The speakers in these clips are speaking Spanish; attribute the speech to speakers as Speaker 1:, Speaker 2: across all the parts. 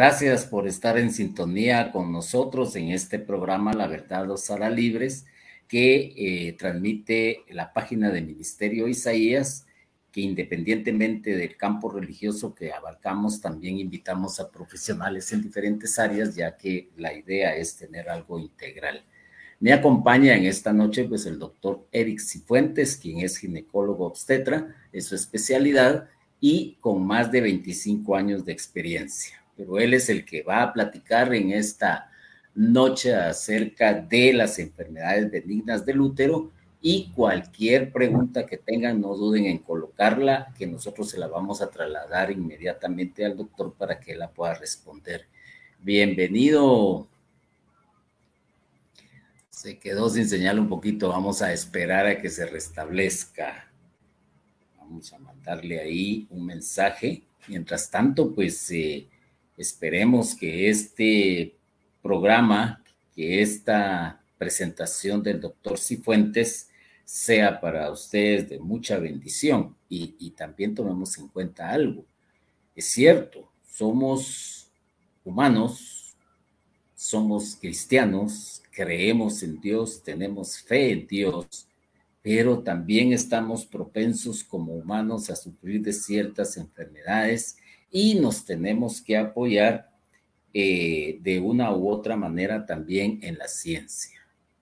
Speaker 1: Gracias por estar en sintonía con nosotros en este programa La Verdad los hará libres que eh, transmite la página de Ministerio Isaías, que independientemente del campo religioso que abarcamos, también invitamos a profesionales en diferentes áreas, ya que la idea es tener algo integral. Me acompaña en esta noche pues el doctor Eric Cifuentes, quien es ginecólogo obstetra, es su especialidad y con más de 25 años de experiencia pero él es el que va a platicar en esta noche acerca de las enfermedades benignas del útero y cualquier pregunta que tengan, no duden en colocarla, que nosotros se la vamos a trasladar inmediatamente al doctor para que la pueda responder. Bienvenido. Se quedó sin señal un poquito, vamos a esperar a que se restablezca. Vamos a mandarle ahí un mensaje. Mientras tanto, pues... Eh, Esperemos que este programa, que esta presentación del doctor Cifuentes sea para ustedes de mucha bendición y, también tomemos en cuenta algo. Es cierto, somos humanos, somos cristianos, creemos en Dios, tenemos fe en Dios, pero también estamos propensos como humanos a sufrir de ciertas enfermedades y nos tenemos que apoyar eh, de una u otra manera también en la ciencia,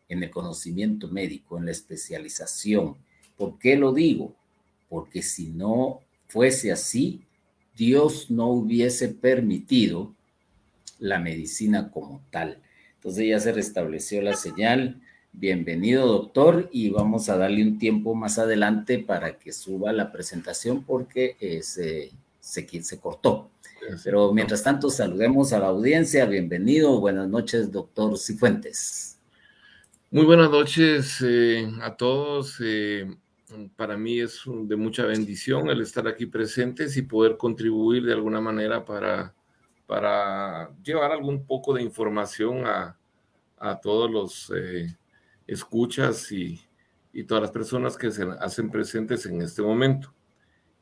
Speaker 1: en el conocimiento médico, en la especialización. ¿Por qué lo digo? Porque si no fuese así, Dios no hubiese permitido la medicina como tal. Entonces ya se restableció la señal. Bienvenido, doctor, y vamos a darle un tiempo más adelante para que suba la presentación porque eh, se, se cortó. Pero mientras tanto, saludemos a la audiencia. Bienvenido. Buenas noches, doctor Cifuentes.
Speaker 2: Muy buenas noches eh, a todos. Eh, para mí es de mucha bendición el estar aquí presentes y poder contribuir de alguna manera para, para llevar algún poco de información a, a todos los eh, escuchas y, y todas las personas que se hacen presentes en este momento.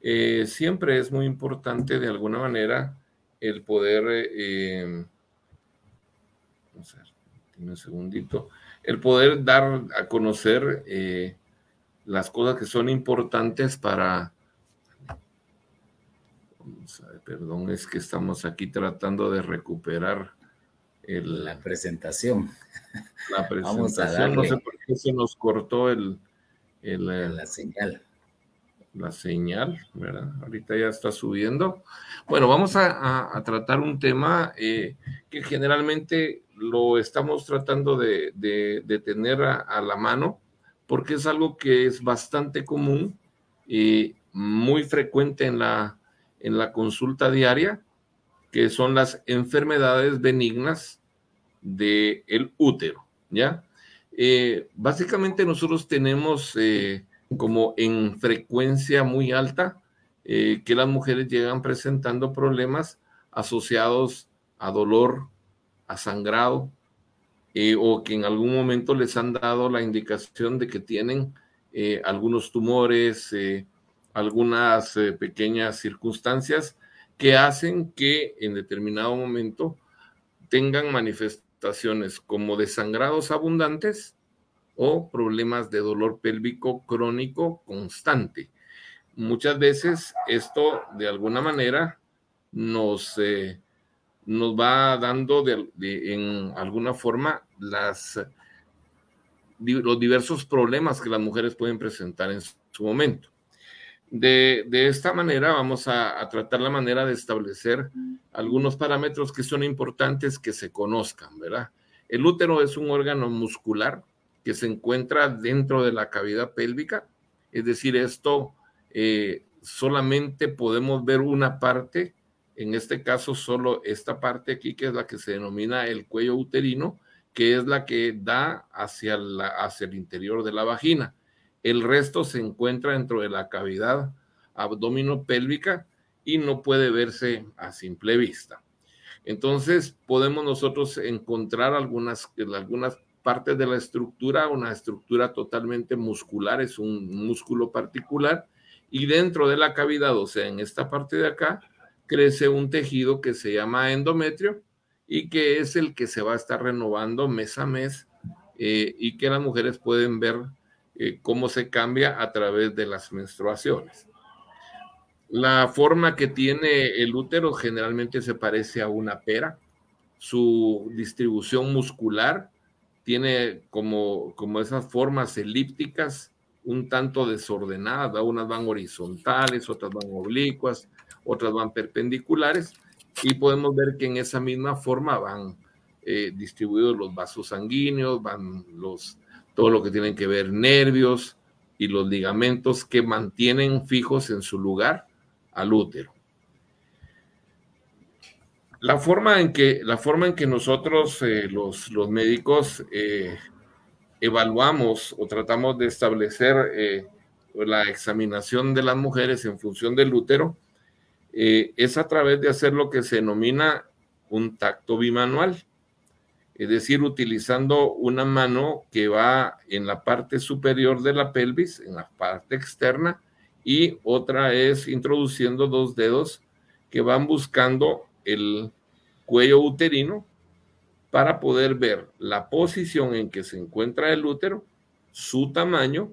Speaker 2: Eh, siempre es muy importante de alguna manera el poder, eh, vamos a ver, un segundito, el poder dar a conocer eh, las cosas que son importantes para, perdón, es que estamos aquí tratando de recuperar
Speaker 1: la presentación.
Speaker 2: La presentación, no sé por qué se nos cortó el, el
Speaker 1: la señal
Speaker 2: la señal, ¿verdad? Ahorita ya está subiendo. Bueno, vamos a, tratar un tema eh, que generalmente lo estamos tratando de, tener a, la mano porque es algo que es bastante común y muy frecuente en la, en la consulta diaria, que son las enfermedades benignas del el útero, ¿ya? Eh, básicamente nosotros tenemos... Eh, como en frecuencia muy alta, eh, que las mujeres llegan presentando problemas asociados a dolor, a sangrado, eh, o que en algún momento les han dado la indicación de que tienen eh, algunos tumores, algunas pequeñas circunstancias que hacen que en determinado momento tengan manifestaciones como de sangrados abundantes, o problemas de dolor pélvico crónico constante. Muchas veces esto de alguna manera nos, eh, nos va dando de, en alguna forma las, los diversos problemas que las mujeres pueden presentar en su momento. De, de esta manera vamos a, a, tratar la manera de establecer algunos parámetros que son importantes que se conozcan, ¿verdad? El útero es un órgano muscular que se encuentra dentro de la cavidad pélvica. Es decir, esto eh, solamente podemos ver una parte, en este caso solo esta parte aquí, que es la que se denomina el cuello uterino, que es la que da hacia, la, hacia el interior de la vagina. El resto se encuentra dentro de la cavidad abdomino pélvica y no puede verse a simple vista. Entonces, podemos nosotros encontrar algunas, algunas parte de la estructura, una estructura totalmente muscular, es un músculo particular, y dentro de la cavidad, o sea, en esta parte de acá, crece un tejido que se llama endometrio y que es el que se va a estar renovando mes a mes eh, y que las mujeres pueden ver eh, cómo se cambia a través de las menstruaciones. La forma que tiene el útero generalmente se parece a una pera. Su distribución muscular tiene como, como esas formas elípticas un tanto desordenadas. Unas van horizontales, otras van oblicuas, otras van perpendiculares. Y podemos ver que en esa misma forma van eh, distribuidos los vasos sanguíneos, van los, todo lo que tienen que ver nervios y los ligamentos que mantienen fijos en su lugar al útero. La forma en que, la forma en que nosotros, eh, los, los, médicos, eh, evaluamos o tratamos de establecer la examinación de las mujeres en función del útero es a través de hacer lo que se denomina un tacto bimanual. Es decir, utilizando una mano que va en la parte superior de la pelvis, en la parte externa, y otra es introduciendo dos dedos que van buscando el cuello uterino para poder ver la posición en que se encuentra el útero, su tamaño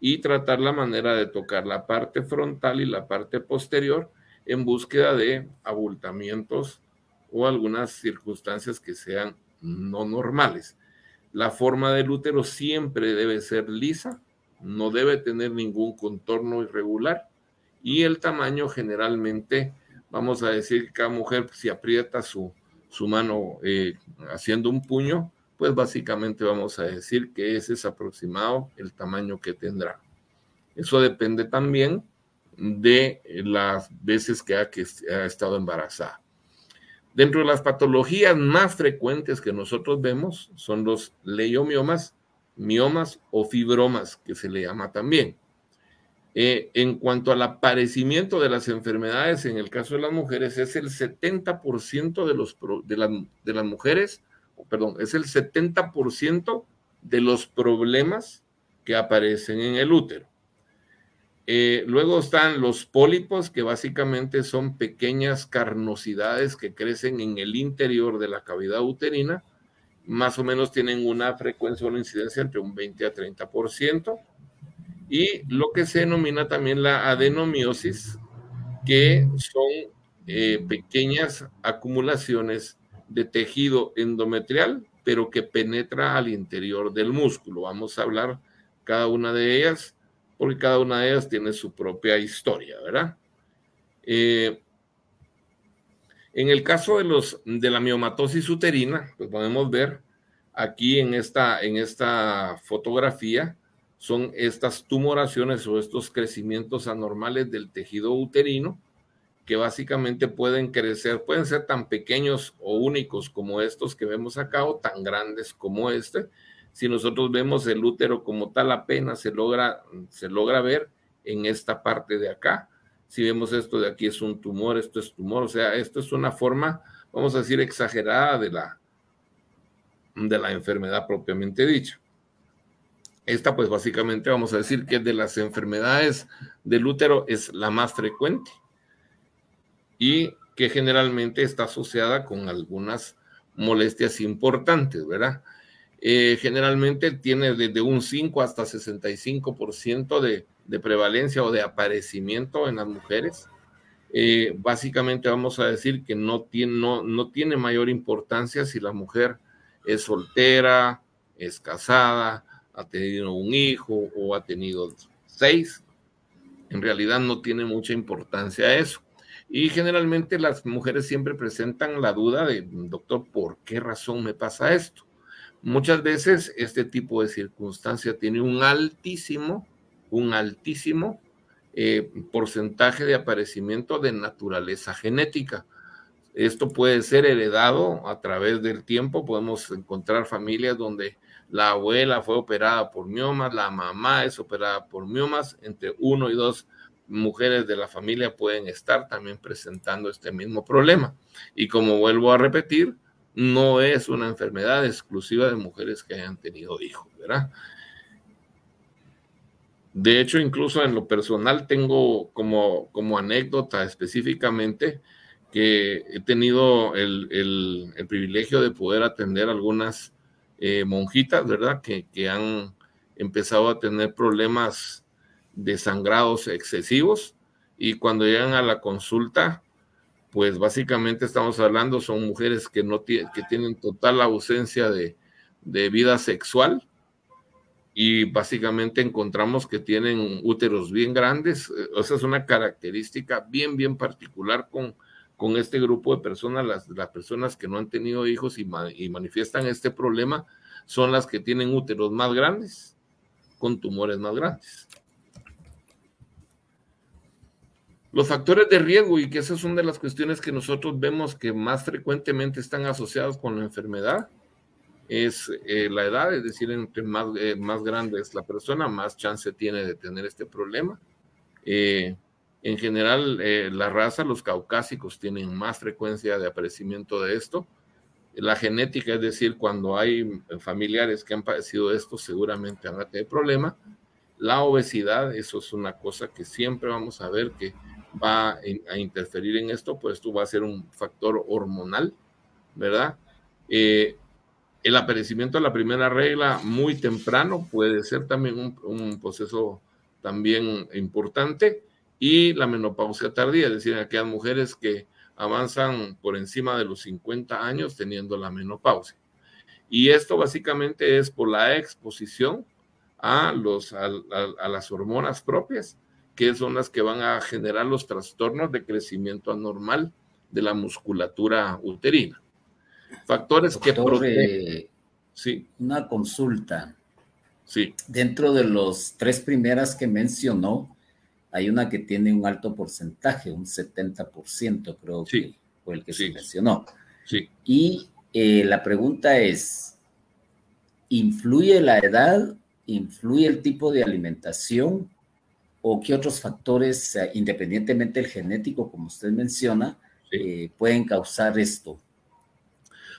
Speaker 2: y tratar la manera de tocar la parte frontal y la parte posterior en búsqueda de abultamientos o algunas circunstancias que sean no normales. La forma del útero siempre debe ser lisa, no debe tener ningún contorno irregular y el tamaño generalmente, vamos a decir que cada mujer si aprieta su, su mano eh, haciendo un puño, pues básicamente vamos a decir que ese es aproximado el tamaño que tendrá. Eso depende también de las veces que ha, que ha estado embarazada. Dentro de las patologías más frecuentes que nosotros vemos son los leiomiomas, miomas o fibromas, que se le llama también. Eh, en cuanto al aparecimiento de las enfermedades, en el caso de las mujeres, es el 70% de, los, de, las mujeres, perdón, es el 70% de los problemas que aparecen en el útero. Eh, luego están los pólipos, que básicamente son pequeñas carnosidades que crecen en el interior de la cavidad uterina. Más o menos tienen una frecuencia o una incidencia entre un 20 a 30%. Y lo que se denomina también la adenomiosis, que son eh, pequeñas acumulaciones de tejido endometrial, pero que penetra al interior del músculo. Vamos a hablar cada una de ellas porque cada una de ellas tiene su propia historia, ¿verdad? Eh, en el caso de, los, de la miomatosis uterina, pues podemos ver aquí en esta, en esta fotografía, son estas tumoraciones o estos crecimientos anormales del tejido uterino que básicamente pueden crecer, pueden ser tan pequeños o únicos como estos que vemos acá o tan grandes como este, si nosotros vemos el útero como tal, apenas se logra, se logra ver en esta parte de acá. Si vemos esto de aquí es un tumor, esto es tumor, o sea, esto es una forma, vamos a decir, exagerada de la, de la enfermedad propiamente dicha. Esta, pues básicamente vamos a decir que de las enfermedades del útero es la más frecuente y que generalmente está asociada con algunas molestias importantes, ¿verdad? Eh, generalmente tiene desde un 5 hasta 65% de, de prevalencia o de aparecimiento en las mujeres. Eh, básicamente vamos a decir que no tiene, no, no tiene mayor importancia si la mujer es soltera, es casada, ha tenido un hijo o ha tenido seis. En realidad no tiene mucha importancia eso. Y generalmente las mujeres siempre presentan la duda de, doctor, ¿por qué razón me pasa esto? Muchas veces este tipo de circunstancia tiene un altísimo, un altísimo eh, porcentaje de aparecimiento de naturaleza genética. Esto puede ser heredado a través del tiempo. Podemos encontrar familias donde la abuela fue operada por miomas, la mamá es operada por miomas, entre uno y dos mujeres de la familia pueden estar también presentando este mismo problema. Y como vuelvo a repetir, no es una enfermedad exclusiva de mujeres que hayan tenido hijos, ¿verdad? De hecho, incluso en lo personal tengo como, como anécdota específicamente que he tenido el, privilegio de poder atender algunas eh, monjitas, ¿verdad? Que, que, han empezado a tener problemas de sangrados excesivos y cuando llegan a la consulta, pues básicamente estamos hablando, son mujeres que, no que tienen total ausencia de, de vida sexual y básicamente encontramos que tienen úteros bien grandes. Eh, o sea, es una característica bien, bien particular con, con este grupo de personas. Las, las personas que no han tenido hijos y, y manifiestan este problema son las que tienen úteros más grandes con tumores más grandes. Los factores de riesgo, y que esa es una de las cuestiones que nosotros vemos que más frecuentemente están asociados con la enfermedad, es eh, la edad, es decir, entre más, eh, más grande es la persona, más chance tiene de tener este problema. Eh, en general, la raza, los caucásicos tienen más frecuencia de aparecimiento de esto. La genética, es decir, cuando hay familiares que han padecido esto, seguramente van a tener problema. La obesidad, eso es una cosa que siempre vamos a ver que va a interferir en esto, pues esto va a ser un factor hormonal, ¿verdad? El aparecimiento de la primera regla muy temprano puede ser también un, proceso también importante y la menopausia tardía, es decir, aquellas mujeres que avanzan por encima de los 50 años teniendo la menopausia. Y esto básicamente es por la exposición a, los, a, a, las hormonas propias, que son las que van a generar los trastornos de crecimiento anormal de la musculatura uterina. Factores que
Speaker 1: protegen. sí. Una consulta. Sí. Dentro de los tres primeras que mencionó, hay una que tiene un alto porcentaje, un 70%, creo que fue el que se mencionó. Sí. Y eh, la pregunta es, ¿influye la edad? ¿Influye el tipo de alimentación? ¿O qué otros factores, independientemente del genético, como usted menciona, eh, pueden causar esto?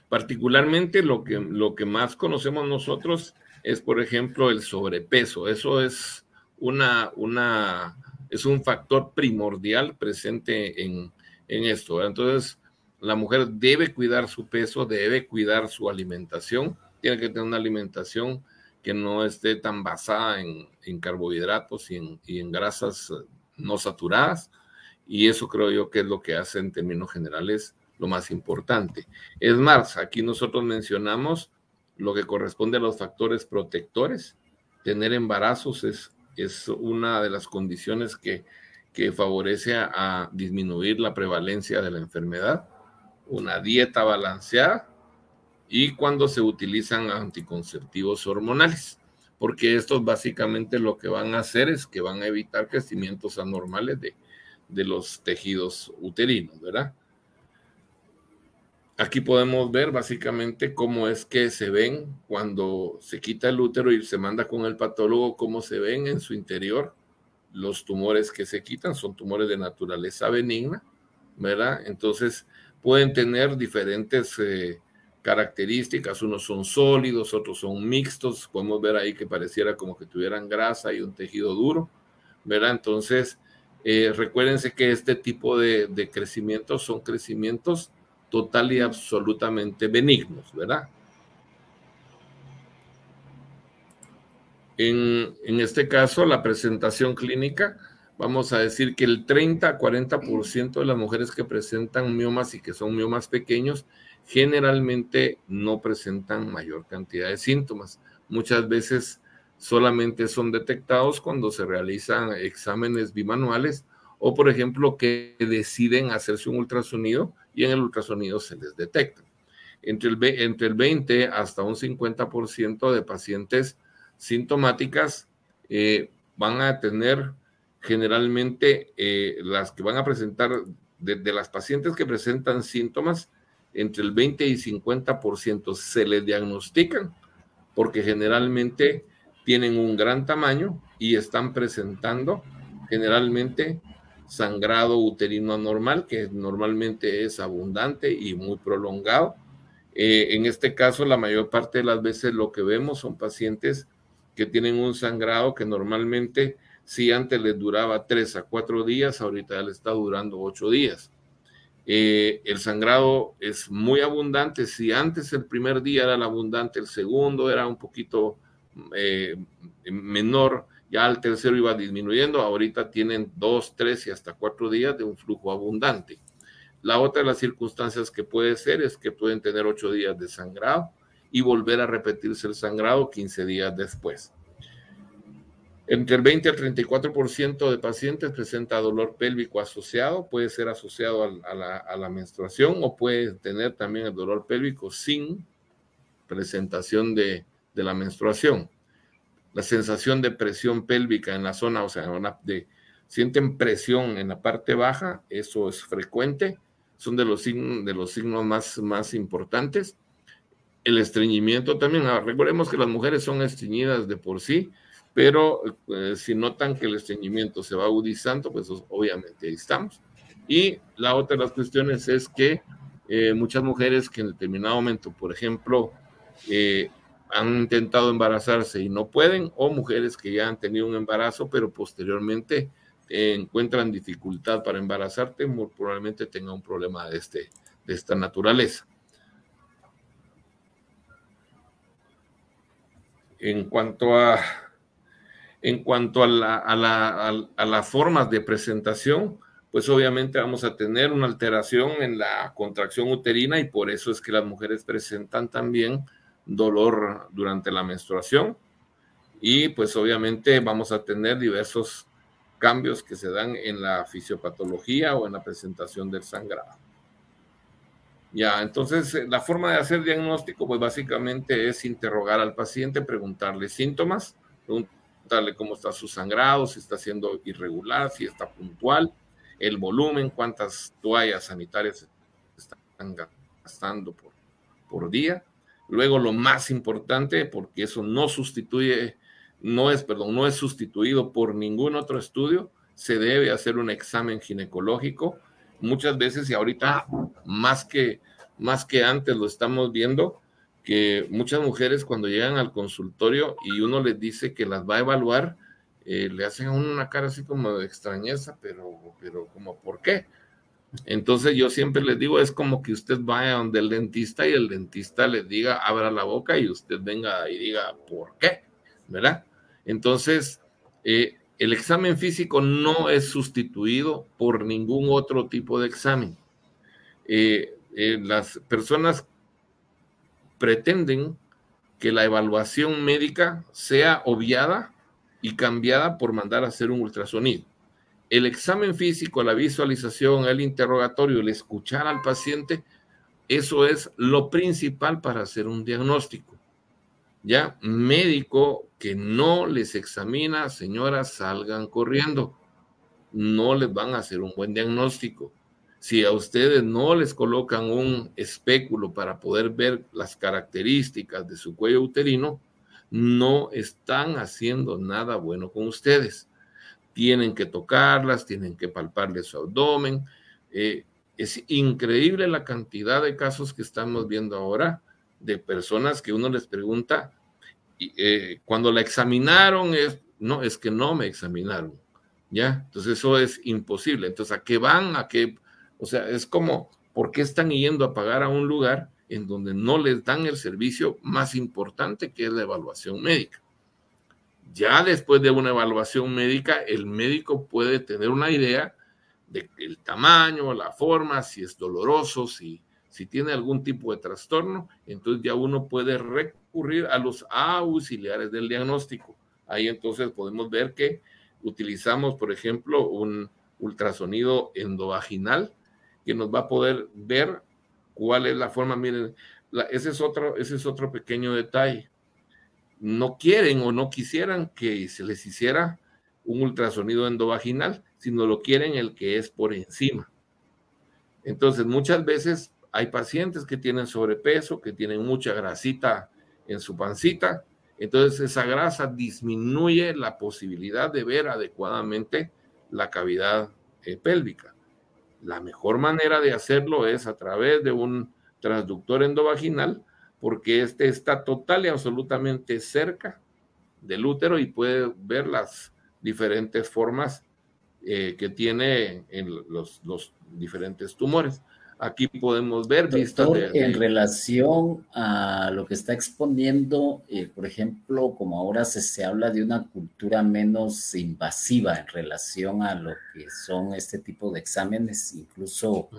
Speaker 2: Particularmente lo que, lo que más conocemos nosotros es, por ejemplo, el sobrepeso. Eso es, una, una, es un factor primordial presente en, en esto. Entonces, la mujer debe cuidar su peso, debe cuidar su alimentación, tiene que tener una alimentación que no esté tan basada en, en carbohidratos y en, y en, grasas no saturadas. Y eso creo yo que es lo que hace en términos generales lo más importante. Es más, aquí nosotros mencionamos lo que corresponde a los factores protectores. Tener embarazos es, es una de las condiciones que, que favorece a, disminuir la prevalencia de la enfermedad. Una dieta balanceada y cuando se utilizan anticonceptivos hormonales, porque estos básicamente lo que van a hacer es que van a evitar crecimientos anormales de, de los tejidos uterinos, ¿verdad? Aquí podemos ver básicamente cómo es que se ven cuando se quita el útero y se manda con el patólogo, cómo se ven en su interior los tumores que se quitan, son tumores de naturaleza benigna, ¿verdad? Entonces pueden tener diferentes eh, características, unos son sólidos, otros son mixtos, podemos ver ahí que pareciera como que tuvieran grasa y un tejido duro, ¿verdad? Entonces, eh, recuérdense que este tipo de, de crecimientos son crecimientos total y absolutamente benignos, ¿verdad? En, este caso, la presentación clínica, vamos a decir que el 30 a 40% de las mujeres que presentan miomas y que son miomas pequeños, generalmente no presentan mayor cantidad de síntomas. Muchas veces solamente son detectados cuando se realizan exámenes bimanuales o, por ejemplo, que deciden hacerse un ultrasonido y en el ultrasonido se les detecta. Entre el, entre el 20 hasta un 50% de pacientes sintomáticas eh, van a tener generalmente eh, las que van a presentar, de, las pacientes que presentan síntomas, entre el 20 y 50% se les diagnostican porque generalmente tienen un gran tamaño y están presentando generalmente sangrado uterino anormal, que normalmente es abundante y muy prolongado. Eh, en este caso, la mayor parte de las veces lo que vemos son pacientes que tienen un sangrado que normalmente, si antes les duraba tres a cuatro días, ahorita ya le está durando ocho días. Eh, el sangrado es muy abundante. Si antes el primer día era el abundante, el segundo era un poquito eh, menor, ya el tercero iba disminuyendo. Ahorita tienen dos, tres y hasta cuatro días de un flujo abundante. La otra de las circunstancias que puede ser es que pueden tener ocho días de sangrado y volver a repetirse el sangrado 15 días después. Entre el 20 al 34% de pacientes presenta dolor pélvico asociado, puede ser asociado a, la, menstruación o puede tener también el dolor pélvico sin presentación de, de, la menstruación. La sensación de presión pélvica en la zona, o sea, de, sienten presión en la parte baja, eso es frecuente, son de los, signos, de los signos más, más importantes. El estreñimiento también, ah, recordemos que las mujeres son estreñidas de por sí, pero eh, si notan que el estreñimiento se va agudizando, pues obviamente ahí estamos. Y la otra de las cuestiones es que eh, muchas mujeres que en determinado momento, por ejemplo, eh, han intentado embarazarse y no pueden, o mujeres que ya han tenido un embarazo, pero posteriormente encuentran dificultad para embarazarte, probablemente tenga un problema de, este, de esta naturaleza. En cuanto a en cuanto a, las formas de presentación, pues obviamente vamos a tener una alteración en la contracción uterina y por eso es que las mujeres presentan también dolor durante la menstruación y pues obviamente vamos a tener diversos cambios que se dan en la fisiopatología o en la presentación del sangrado. Ya, entonces la forma de hacer diagnóstico pues básicamente es interrogar al paciente, preguntarle síntomas, preguntarle cómo está su sangrado, si está siendo irregular, si está puntual, el volumen, cuántas toallas sanitarias están gastando por, por día. Luego lo más importante, porque eso no sustituye, no es, perdón, no es sustituido por ningún otro estudio, se debe hacer un examen ginecológico. Muchas veces y ahorita más que, más que antes lo estamos viendo, que muchas mujeres cuando llegan al consultorio y uno les dice que las va a evaluar, eh, le hacen a uno una cara así como de extrañeza, pero, pero como, ¿por qué? Entonces yo siempre les digo, es como que usted vaya donde el dentista y el dentista le diga, abra la boca y usted venga y diga, ¿por qué? ¿Verdad? Entonces, eh, el examen físico no es sustituido por ningún otro tipo de examen. Eh, las personas pretenden que la evaluación médica sea obviada y cambiada por mandar a hacer un ultrasonido. El examen físico, la visualización, el interrogatorio, el escuchar al paciente, eso es lo principal para hacer un diagnóstico. Ya, médico que no les examina, señoras, salgan corriendo. No les van a hacer un buen diagnóstico. Si a ustedes no les colocan un espéculo para poder ver las características de su cuello uterino, no están haciendo nada bueno con ustedes. Tienen que tocarlas, tienen que palparle su abdomen. Eh, es increíble la cantidad de casos que estamos viendo ahora de personas que uno les pregunta, eh, cuando la examinaron, es, no, es que no me examinaron. ¿Ya? Entonces eso es imposible. Entonces, ¿a qué van? ¿A qué o sea, es como, ¿por qué están yendo a pagar a un lugar en donde no les dan el servicio más importante que es la evaluación médica? Ya después de una evaluación médica, el médico puede tener una idea del tamaño, la forma, si es doloroso, si, si tiene algún tipo de trastorno, entonces ya uno puede recurrir a los auxiliares del diagnóstico. Ahí entonces podemos ver que utilizamos, por ejemplo, un ultrasonido endovaginal que nos va a poder ver cuál es la forma. Miren, ese, es otro, ese es otro pequeño detalle. No quieren o no quisieran que se les hiciera un ultrasonido endovaginal, sino lo quieren el que es por encima. Entonces, muchas veces hay pacientes que tienen sobrepeso, que tienen mucha grasita en su pancita, entonces esa grasa disminuye la posibilidad de ver adecuadamente la cavidad eh, pélvica. La mejor manera de hacerlo es a través de un transductor endovaginal, porque este está total y absolutamente cerca del útero y puede ver las diferentes formas eh, que tiene en los, los diferentes tumores. Aquí podemos ver
Speaker 1: Doctor, en relación a lo que está exponiendo, eh, por ejemplo, como ahora se, se habla de una cultura menos invasiva en relación a lo que son este tipo de exámenes, incluso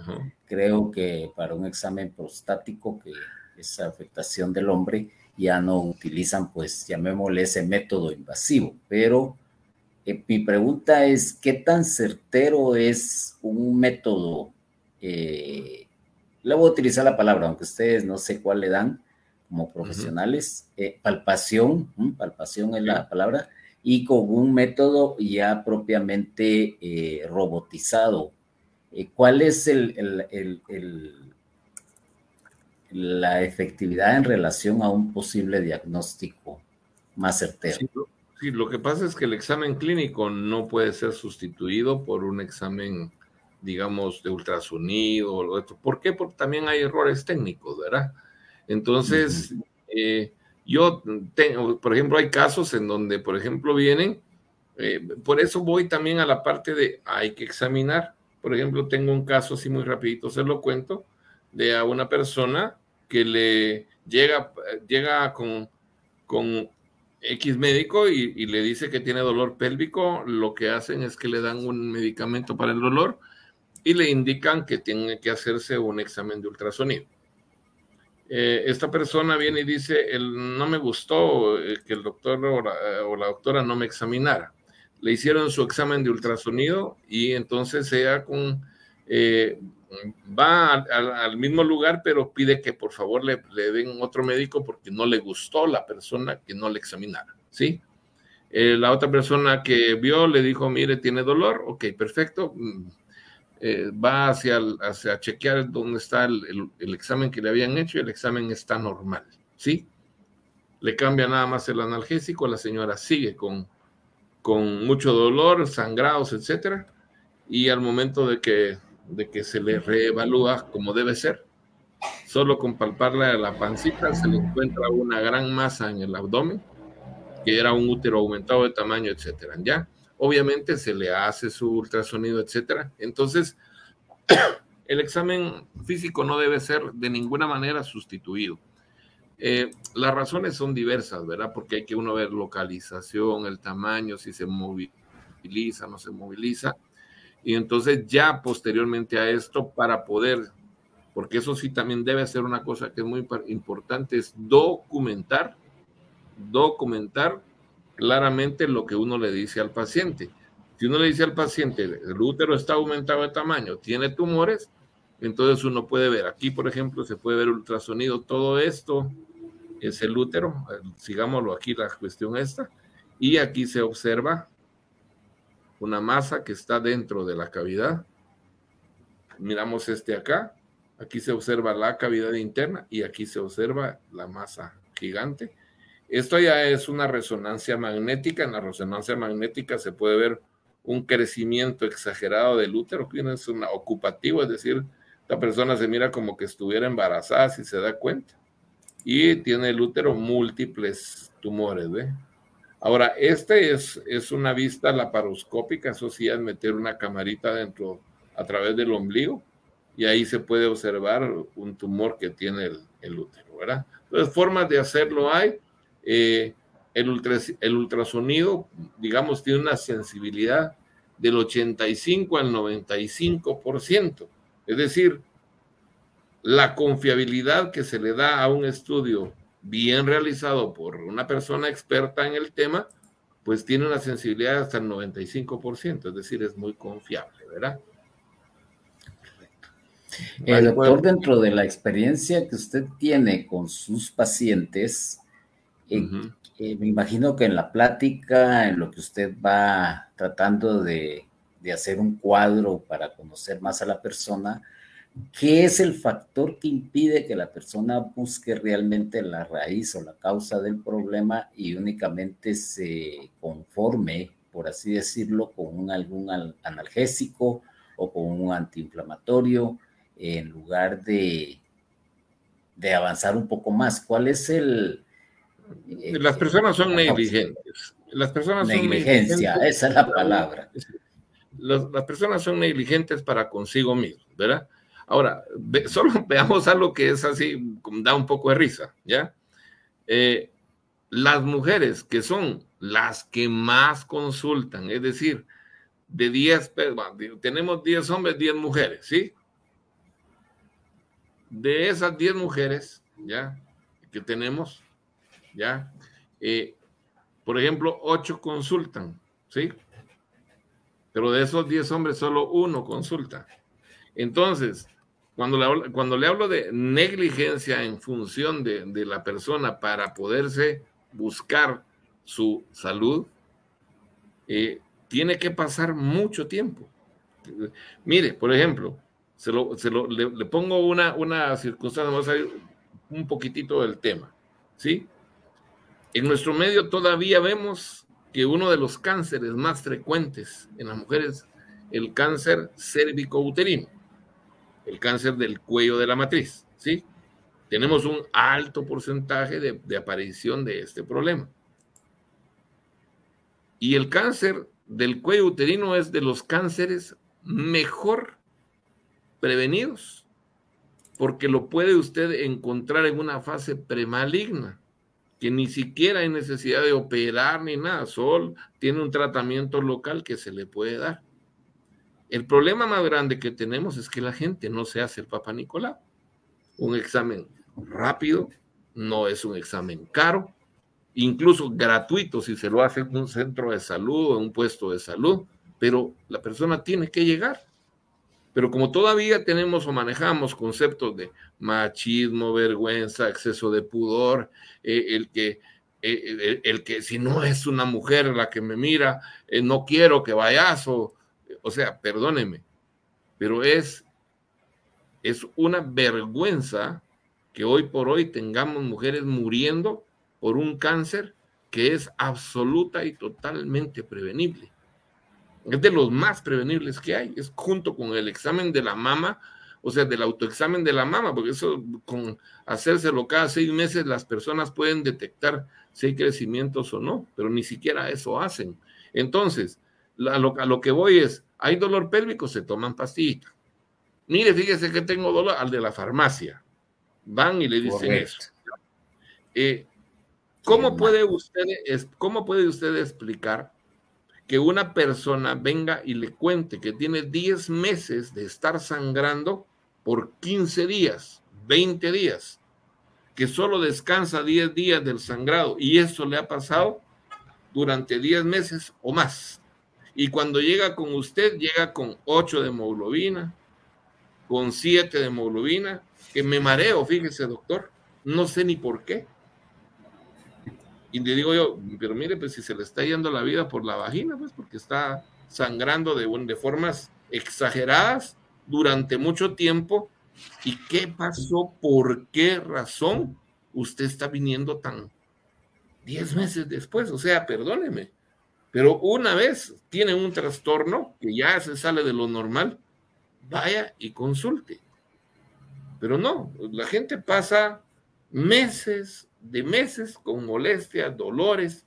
Speaker 1: creo que para un examen prostático, que es afectación del hombre, ya no utilizan, pues llamémosle ese método invasivo, pero eh, mi pregunta es, ¿qué tan certero es un método eh, le voy a utilizar la palabra, aunque ustedes no sé cuál le dan como profesionales, eh, palpación, palpación es la palabra, y con un método ya propiamente eh, robotizado. ¿Cuál es el, la efectividad en relación a un posible diagnóstico más certero?
Speaker 2: sí, lo que pasa es que el examen clínico no puede ser sustituido por un examen digamos, de ultrasonido o otro. ¿Por qué? Porque también hay errores técnicos, ¿verdad? Entonces, eh, yo tengo, por ejemplo, hay casos en donde, por ejemplo, vienen, eh, por eso voy también a la parte de hay que examinar. Por ejemplo, tengo un caso así muy rapidito, se lo cuento, de a una persona que le llega, llega con, con X médico y, le dice que tiene dolor pélvico, lo que hacen es que le dan un medicamento para el dolor y le indican que tiene que hacerse un examen de ultrasonido. Eh, esta persona viene y dice, el, no me gustó eh, que el doctor o la, doctora no me examinara. Le hicieron su examen de ultrasonido y entonces ella con, eh, va al, mismo lugar, pero pide que por favor le, den otro médico porque no le gustó la persona que no le examinara. ¿sí? la otra persona que vio le dijo, mire, tiene dolor, ok, perfecto, mm, eh, va hacia, hacia chequear dónde está el, examen que le habían hecho y el examen está normal, ¿sí? Le cambia nada más el analgésico, la señora sigue con, con mucho dolor, sangrados, etcétera, y al momento de que, de que se le reevalúa como debe ser, solo con palparle la pancita se le encuentra una gran masa en el abdomen, que era un útero aumentado de tamaño, etcétera, ¿ya? obviamente se le hace su ultrasonido, etcétera. Entonces, el examen físico no debe ser de ninguna manera sustituido. Eh, las razones son diversas, ¿verdad? Porque hay que uno ver localización, el tamaño, si se moviliza, no se moviliza. Y entonces ya posteriormente a esto, para poder, porque eso sí también debe ser una cosa que es muy importante, es documentar, documentar claramente lo que uno le dice al paciente. Si uno le dice al paciente, el útero está aumentado de tamaño, tiene tumores, entonces uno puede ver, aquí por ejemplo se puede ver ultrasonido, todo esto es el útero, sigámoslo aquí la cuestión esta, y aquí se observa una masa que está dentro de la cavidad. Miramos este acá, aquí se observa la cavidad interna y aquí se observa la masa gigante esto ya es una resonancia magnética. En la resonancia magnética se puede ver un crecimiento exagerado del útero, que es un ocupativo, es decir, la persona se mira como que estuviera embarazada si se da cuenta. Y tiene el útero múltiples tumores, ¿ve? Ahora, este es, es una vista laparoscópica, eso sí es meter una camarita dentro a través del ombligo y ahí se puede observar un tumor que tiene el, el útero, ¿verdad? Entonces, formas de hacerlo hay. Eh, el, el ultrasonido, digamos, tiene una sensibilidad del 85 al 95%. Es decir, la confiabilidad que se le da a un estudio bien realizado por una persona experta en el tema, pues tiene una sensibilidad hasta el 95%, es decir, es muy confiable, ¿verdad?
Speaker 1: El doctor, dentro de la experiencia que usted tiene con sus pacientes, eh, me imagino que en la plática, en lo que usted va tratando de, hacer un cuadro para conocer más a la persona, ¿qué es el factor que impide que la persona busque realmente la raíz o la causa del problema y únicamente se conforme, por así decirlo, con algún analgésico o con un antiinflamatorio en lugar de, de avanzar un poco más? ¿Cuál es el,
Speaker 2: las personas son negligentes. Las personas
Speaker 1: Negligencia, esa es la palabra.
Speaker 2: las personas son negligentes para consigo mismos, ¿verdad? Ahora, solo veamos algo que es así, da un poco de risa, ¿ya? Eh, las mujeres que son las que más consultan, es decir, de 10, tenemos 10 hombres, 10 mujeres, ¿sí? De esas 10 mujeres, ¿ya? Que tenemos, ¿ya? Eh, por ejemplo, 8 consultan, ¿sí? Pero de esos 10 hombres, solo uno consulta. Entonces, cuando le, cuando le hablo de negligencia en función de, de la persona para poderse buscar su salud, eh, tiene que pasar mucho tiempo. Mire, por ejemplo, se lo, se lo, le, pongo una, una circunstancia, vamos a ver un poquitito del tema, ¿sí? En nuestro medio todavía vemos que uno de los cánceres más frecuentes en las mujeres, el cáncer cérvico-uterino, el cáncer del cuello de la matriz, ¿sí? Tenemos un alto porcentaje de, aparición de este problema. Y el cáncer del cuello uterino es de los cánceres mejor prevenidos, porque lo puede usted encontrar en una fase premaligna, que ni siquiera hay necesidad de operar ni nada, solo tiene un tratamiento local que se le puede dar. El problema más grande que tenemos es que la gente no se hace el Papa Nicolau. Un examen rápido, no es un examen caro, incluso gratuito si se lo hace en un centro de salud o en un puesto de salud, pero la persona tiene que llegar. Pero como todavía tenemos o manejamos conceptos de machismo, vergüenza, exceso de pudor, eh, el que eh, el, que si no es una mujer la que me mira, eh, no quiero que vayas o, o sea, perdóneme, pero es, es una vergüenza que hoy por hoy tengamos mujeres muriendo por un cáncer que es absoluta y totalmente prevenible. Es de los más prevenibles que hay. Es junto con el examen de la mama, o sea, del autoexamen de la mama, porque eso con hacérselo cada seis meses las personas pueden detectar si hay crecimientos o no, pero ni siquiera eso hacen. Entonces, a lo que voy es, hay dolor pélvico, se toman pastillitas. Mire, fíjese que tengo dolor al de la farmacia. Van y le dicen eso. Eh, ¿Cómo puede, usted, ¿Cómo puede usted explicar que una persona venga y le cuente que tiene 10 meses de estar sangrando por 15 días, 20 días, que solo descansa 10 días del sangrado y eso le ha pasado durante 10 meses o más? Y cuando llega con usted, llega con 8 de hemoglobina, con 7 de hemoglobina, que me mareo, fíjese, doctor, no sé ni por qué. Y le digo yo, pero mire, pues si se le está yendo la vida por la vagina, pues porque está sangrando de, de formas exageradas durante mucho tiempo. ¿Y qué pasó? ¿Por qué razón usted está viniendo tan 10 meses después? O sea, perdóneme, pero una vez tiene un trastorno que ya se sale de lo normal, vaya y consulte. Pero no, la gente pasa meses, de meses con molestias, dolores,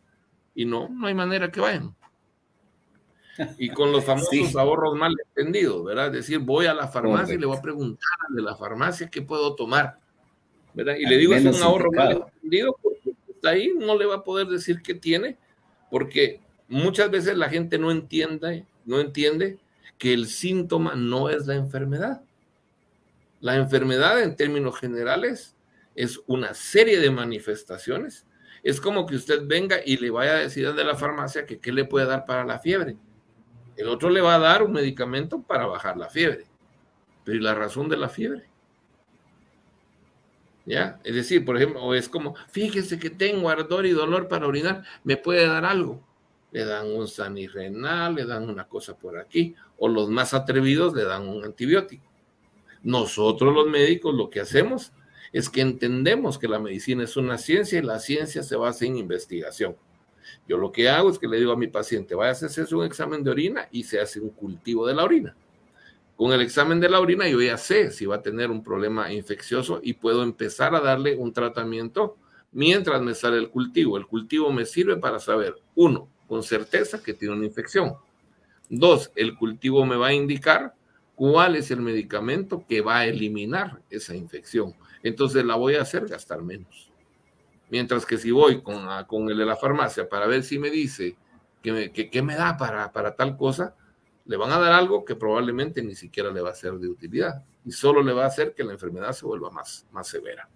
Speaker 2: y no, no hay manera que vayan. Y con los famosos ahorros mal entendidos, ¿verdad? Es decir, voy a la farmacia y le voy a preguntar de la farmacia qué puedo tomar, ¿verdad? Y le digo, es un ahorro mal entendido, porque está ahí, no le va a poder decir qué tiene, porque muchas veces la gente no entiende, no entiende que el síntoma no es la enfermedad. La enfermedad, en términos generales, es una serie de manifestaciones. Es como que usted venga y le vaya a decir de la farmacia que qué le puede dar para la fiebre. El otro le va a dar un medicamento para bajar la fiebre. Pero ¿y la razón de la fiebre? ¿Ya? Es decir, por ejemplo, es como, fíjese que tengo ardor y dolor para orinar, ¿me puede dar algo? Le dan un sanirrenal, le dan una cosa por aquí, o los más atrevidos le dan un antibiótico. Nosotros los médicos lo que hacemos es que entendemos que la medicina es una ciencia y la ciencia se basa en investigación. Yo lo que hago es que le digo a mi paciente, vaya a hacerse un examen de orina y se hace un cultivo de la orina. Con el examen de la orina yo ya sé si va a tener un problema infeccioso y puedo empezar a darle un tratamiento mientras me sale el cultivo. El cultivo me sirve para saber, uno, con certeza que tiene una infección. Dos, el cultivo me va a indicar cuál es el medicamento que va a eliminar esa infección. Entonces la voy a hacer gastar menos. Mientras que si voy con, el de la farmacia para ver si me dice que me, da para, tal cosa, le van a dar algo que probablemente ni siquiera le va a ser de utilidad y solo le va a hacer que la enfermedad se vuelva más severa.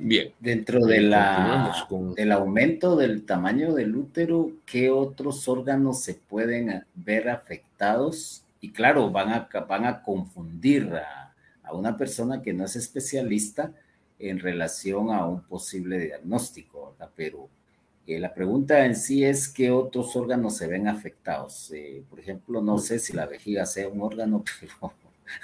Speaker 2: Bien.
Speaker 1: Dentro de la, del aumento del tamaño del útero, ¿qué otros órganos se pueden ver afectados? Y claro, van a, van a confundir a, a una persona que no es especialista en relación a un posible diagnóstico, ¿verdad? Pero eh, la pregunta en sí es qué otros órganos se ven afectados. Eh, por ejemplo, no sé si la vejiga sea un órgano, pero,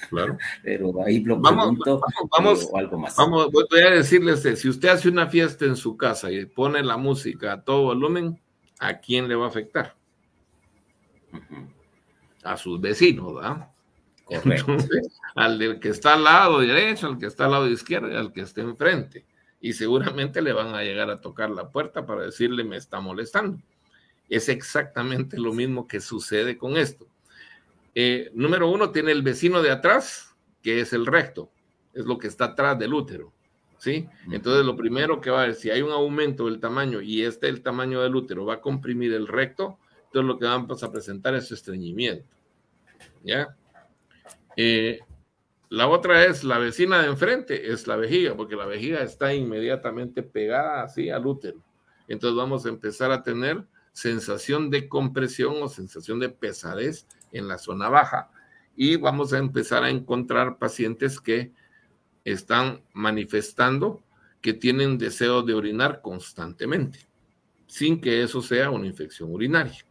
Speaker 1: claro. pero ahí lo pregunto
Speaker 2: vamos, o algo más. Vamos, voy a decirles, si usted hace una fiesta en su casa y pone la música a todo volumen, ¿a quién le va a afectar? A sus vecinos, ¿verdad? Correcto. al que está al lado derecho, al que está al lado izquierdo y al que esté enfrente y seguramente le van a llegar a tocar la puerta para decirle me está molestando. Es exactamente lo mismo que sucede con esto. Eh, número uno, tiene el vecino de atrás, que es el recto, es lo que está atrás del útero. ¿Sí? Entonces, lo primero que va a ver, si hay un aumento del tamaño y este el tamaño del útero va a comprimir el recto, entonces lo que vamos a presentar es estreñimiento. ¿Ya? Eh, la otra es la vecina de enfrente, es la vejiga, porque la vejiga está inmediatamente pegada así al útero. Entonces vamos a empezar a tener sensación de compresión o sensación de pesadez en la zona baja. Y vamos a empezar a encontrar pacientes que están manifestando que tienen deseo de orinar constantemente, sin que eso sea una infección urinaria.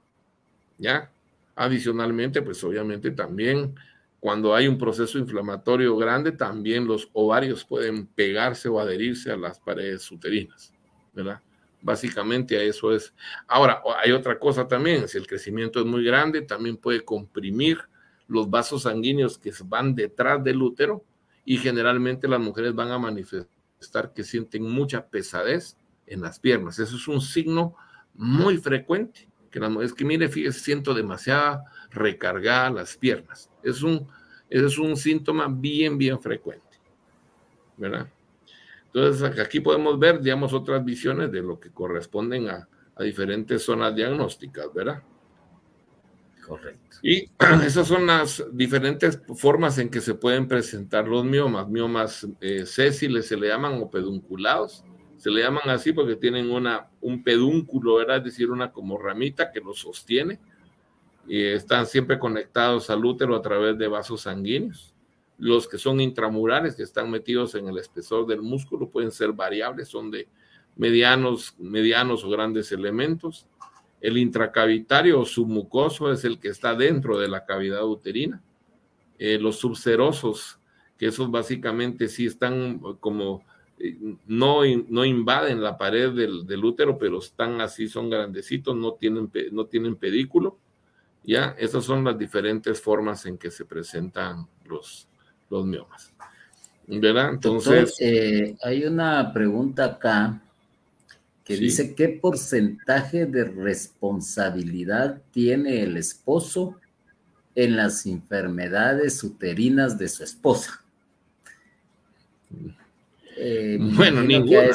Speaker 2: ¿Ya? Adicionalmente, pues obviamente también cuando hay un proceso inflamatorio grande, también los ovarios pueden pegarse o adherirse a las paredes uterinas, ¿verdad? Básicamente a eso es. Ahora, hay otra cosa también, si el crecimiento es muy grande, también puede comprimir los vasos sanguíneos que van detrás del útero y generalmente las mujeres van a manifestar que sienten mucha pesadez en las piernas. Eso es un signo muy frecuente, que la mujer es que mire, fíjese, siento demasiada recargar las piernas. Es un, es un síntoma bien, bien frecuente. ¿Verdad? Entonces, aquí podemos ver, digamos, otras visiones de lo que corresponden a, a diferentes zonas diagnósticas, ¿verdad? Correcto. Y esas son las diferentes formas en que se pueden presentar los miomas. Miomas eh, sésiles se le llaman o pedunculados. Se le llaman así porque tienen una, un pedúnculo, ¿verdad? Es decir, una como ramita que los sostiene y están siempre conectados al útero a través de vasos sanguíneos. Los que son intramurales, que están metidos en el espesor del músculo, pueden ser variables, son de medianos, medianos o grandes elementos. El intracavitario o submucoso es el que está dentro de la cavidad uterina. Eh, los subserosos, que esos básicamente sí están como eh, no, no invaden la pared del, del, útero, pero están así, son grandecitos, no tienen, no tienen pedículo. Ya, esas son las diferentes formas en que se presentan los, los miomas. ¿Verdad?
Speaker 1: Entonces. Eh, hay una pregunta acá que dice: ¿Qué porcentaje de responsabilidad tiene el esposo en las enfermedades uterinas de su esposa? Eh, bueno, ninguna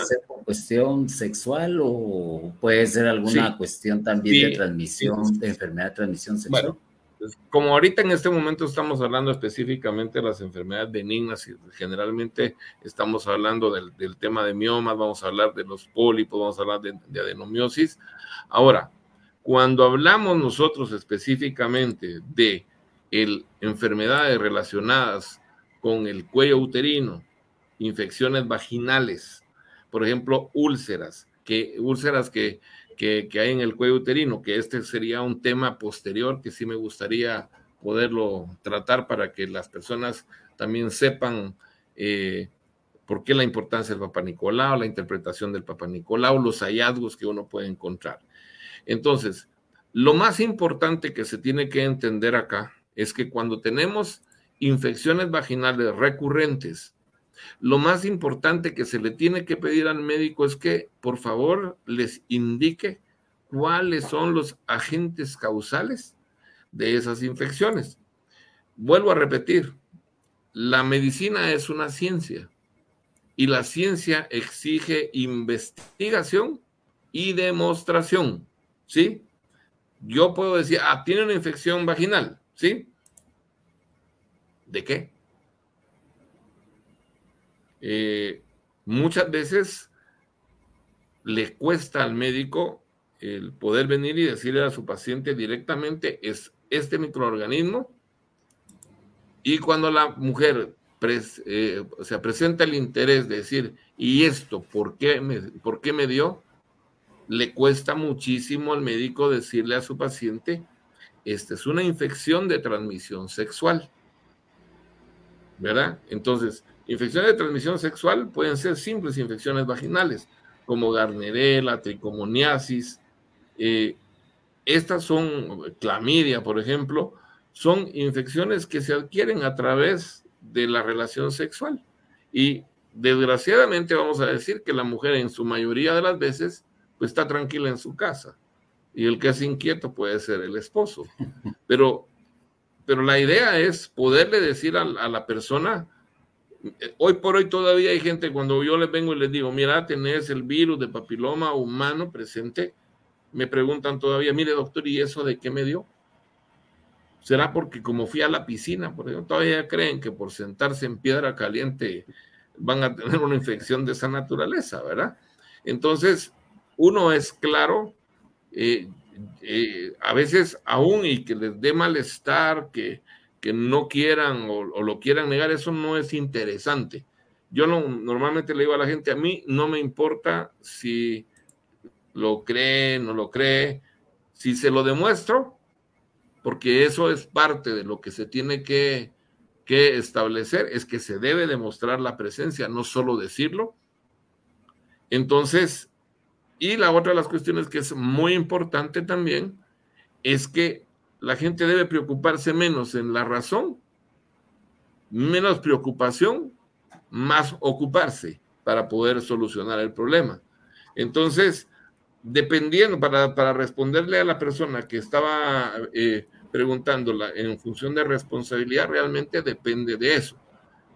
Speaker 1: cuestión sexual o puede ser alguna cuestión también de transmisión, de enfermedad de transmisión sexual? Bueno,
Speaker 2: como ahorita en este momento estamos hablando específicamente de las enfermedades benignas y generalmente estamos hablando del, tema de miomas, vamos a hablar de los pólipos, vamos a hablar de, de adenomiosis. Ahora, cuando hablamos nosotros específicamente de enfermedades relacionadas con el cuello uterino, infecciones vaginales, por ejemplo, úlceras, que, úlceras que, que, hay en el cuello uterino, que este sería un tema posterior que sí me gustaría poderlo tratar para que las personas también sepan eh, por qué la importancia del Papa Nicolau, la interpretación del Papa Nicolau, los hallazgos que uno puede encontrar. Entonces, lo más importante que se tiene que entender acá es que cuando tenemos infecciones vaginales recurrentes, lo más importante que se le tiene que pedir al médico es que, por favor, les indique cuáles son los agentes causales de esas infecciones. Vuelvo a repetir, la medicina es una ciencia y la ciencia exige investigación y demostración, ¿sí? Yo puedo decir, ah, tiene una infección vaginal, ¿sí? ¿De qué? Eh, muchas veces le cuesta al médico el poder venir y decirle a su paciente directamente es este microorganismo y cuando la mujer eh, se presenta el interés de decir, ¿y esto por qué, me, por qué me dio? Le cuesta muchísimo al médico decirle a su paciente, esta es una infección de transmisión sexual. ¿Verdad? Entonces, infecciones de transmisión sexual pueden ser simples infecciones vaginales, como garnerela, tricomoniasis. Eh, estas son clamidia, por ejemplo, son infecciones que se adquieren a través de la relación sexual. Y desgraciadamente vamos a decir que la mujer en su mayoría de las veces pues está tranquila en su casa y el que es inquieto puede ser el esposo. Pero, pero la idea es poderle decir a, la persona, hoy por hoy todavía hay gente cuando yo les vengo y les digo, mira, tenés el virus de papiloma humano presente, me preguntan todavía, mire doctor, ¿y eso de qué me dio? ¿Será porque como fui a la piscina, por ejemplo, todavía creen que por sentarse en piedra caliente van a tener una infección de esa naturaleza, ¿verdad? Entonces, uno es claro, eh, eh, a veces aún y que les dé malestar, que, que no quieran o, lo quieran negar, eso no es interesante. Yo no, normalmente le digo a la gente, a mí no me importa si lo cree, no lo cree, si se lo demuestro, porque eso es parte de lo que se tiene que, establecer, es que se debe demostrar la presencia, no solo decirlo. Entonces, y la otra de las cuestiones que es muy importante también es que la gente debe preocuparse menos en la razón, menos preocupación, más ocuparse para poder solucionar el problema. Entonces, dependiendo, para, responderle a la persona que estaba eh, preguntándola en función de responsabilidad realmente depende de eso.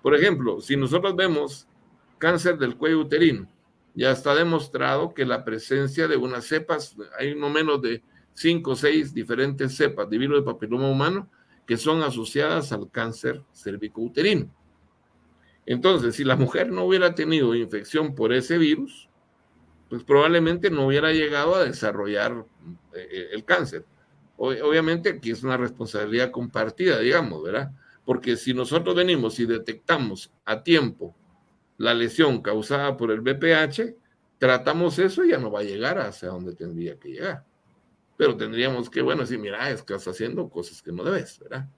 Speaker 2: Por ejemplo, si nosotros vemos cáncer del cuello uterino, ya está demostrado que la presencia de unas cepas, hay no menos de cinco o seis diferentes cepas de virus de papiloma humano que son asociadas al cáncer cervicouterino. Entonces, si la mujer no hubiera tenido infección por ese virus, pues probablemente no hubiera llegado a desarrollar eh, el cáncer obviamente aquí es una responsabilidad compartida, digamos, ¿verdad? Porque si nosotros venimos y detectamos a tiempo la lesión causada por el BPH, tratamos eso y ya no va a llegar hacia donde tendría que llegar. Pero tendríamos que, bueno, decir, mira, estás haciendo cosas que no debes, ¿verdad?